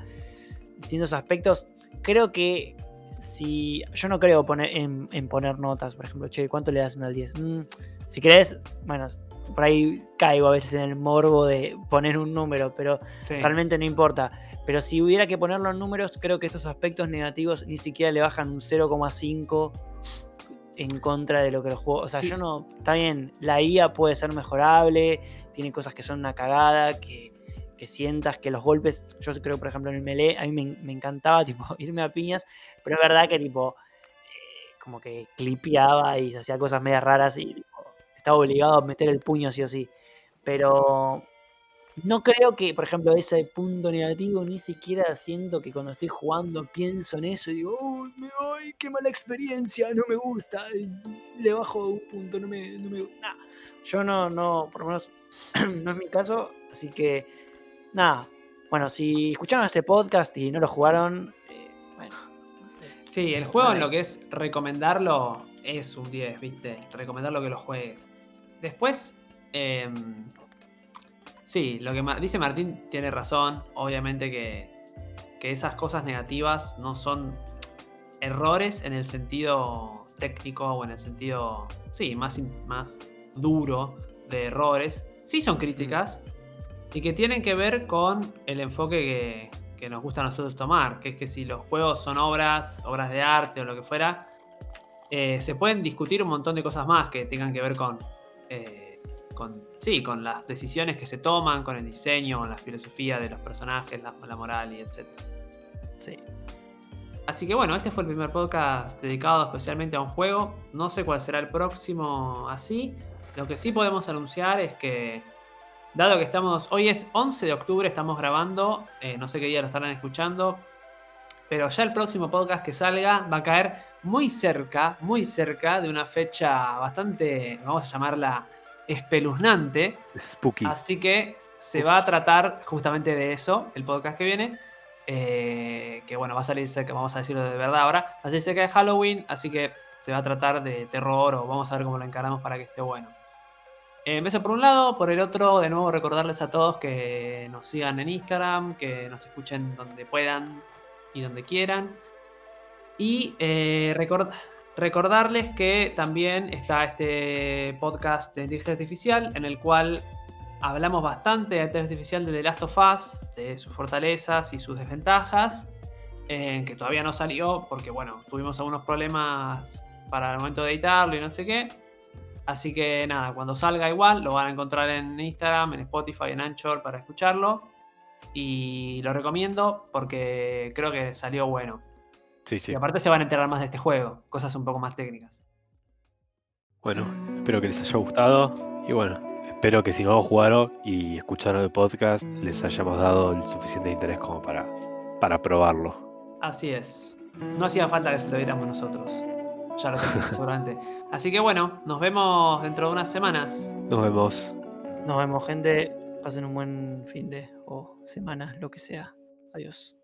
distintos aspectos. Creo que si. Yo no creo poner en, en poner notas, por ejemplo, che, ¿cuánto le das uno al 10? Mm, si querés, bueno, por ahí caigo a veces en el morbo de poner un número, pero Sí. realmente no importa. Pero si hubiera que ponerlo en números, creo que estos aspectos negativos ni siquiera le bajan un 0,5 en contra de lo que el juego. O sea, Sí. yo no. Está bien, la IA puede ser mejorable, tiene cosas que son una cagada, que, sientas que los golpes. Yo creo, por ejemplo, en el melee, a mí me, encantaba tipo, irme a piñas, pero es verdad que tipo. eh, como que clipeaba y se hacía cosas medias raras y estaba obligado a meter el puño sí o sí. Pero no creo que, por ejemplo, ese punto negativo ni siquiera siento que cuando estoy jugando pienso en eso y digo, "Uy, me- ay, qué mala experiencia, no me gusta, le bajo un punto, no me, no me nah. Yo no, no, por lo menos no es mi caso, así que nada. Bueno, si escucharon este podcast y no lo jugaron, eh, bueno, no sé. Sí, el juego en lo que es recomendarlo es un 10, ¿viste? Recomendarlo que lo juegues. Después, em, sí, lo que dice Martín tiene razón. Obviamente que, que esas cosas negativas no son errores en el sentido técnico o en el sentido, sí, más, más duro de errores. Sí son críticas y que tienen que ver con el enfoque que, que nos gusta a nosotros tomar, que es que si los juegos son obras, obras de arte o lo que fuera, eh, se pueden discutir un montón de cosas más que tengan que ver con, eh, con, sí, con las decisiones que se toman, con el diseño, con la filosofía de los personajes, la, la moral y etc. Sí. Así que bueno, este fue el primer podcast dedicado especialmente a un juego. No sé cuál será el próximo así. Lo que sí podemos anunciar es que, dado que estamos, hoy es 11 de octubre, estamos grabando, eh, no sé qué día lo estarán escuchando, pero ya el próximo podcast que salga va a caer muy cerca, muy cerca de una fecha bastante, vamos a llamarla espeluznante. Spooky. Así que se va a tratar justamente de eso, el podcast que viene. eh, que bueno, va a salir cerca, vamos a decirlo de verdad ahora, va a salir cerca de Halloween, así que se va a tratar de terror o vamos a ver cómo lo encaramos para que esté bueno. Eso por un lado, por el otro, de nuevo recordarles a todos que nos sigan en Instagram, que nos escuchen donde puedan y donde quieran. Y eh, record- recordarles que también está este podcast de inteligencia artificial en el cual hablamos bastante de inteligencia artificial de The Last of Us, de sus fortalezas y sus desventajas, eh, que todavía no salió porque, bueno, tuvimos algunos problemas para el momento de editarlo y no sé qué. Así que nada, cuando salga igual, lo van a encontrar en Instagram, en Spotify, en Anchor para escucharlo. Y lo recomiendo porque creo que salió bueno. Sí, sí. Y aparte se van a enterar más de este juego, cosas un poco más técnicas. Bueno, espero que les haya gustado. Y bueno, espero que si no lo jugaron y escucharon el podcast, les hayamos dado el suficiente interés como para, para probarlo. Así es. No hacía falta que se lo diéramos nosotros. Ya lo tenemos, seguramente. Así que bueno, nos vemos dentro de unas semanas. Nos vemos. Nos vemos, gente. Pasen un buen fin de o semana, lo que sea. Adiós.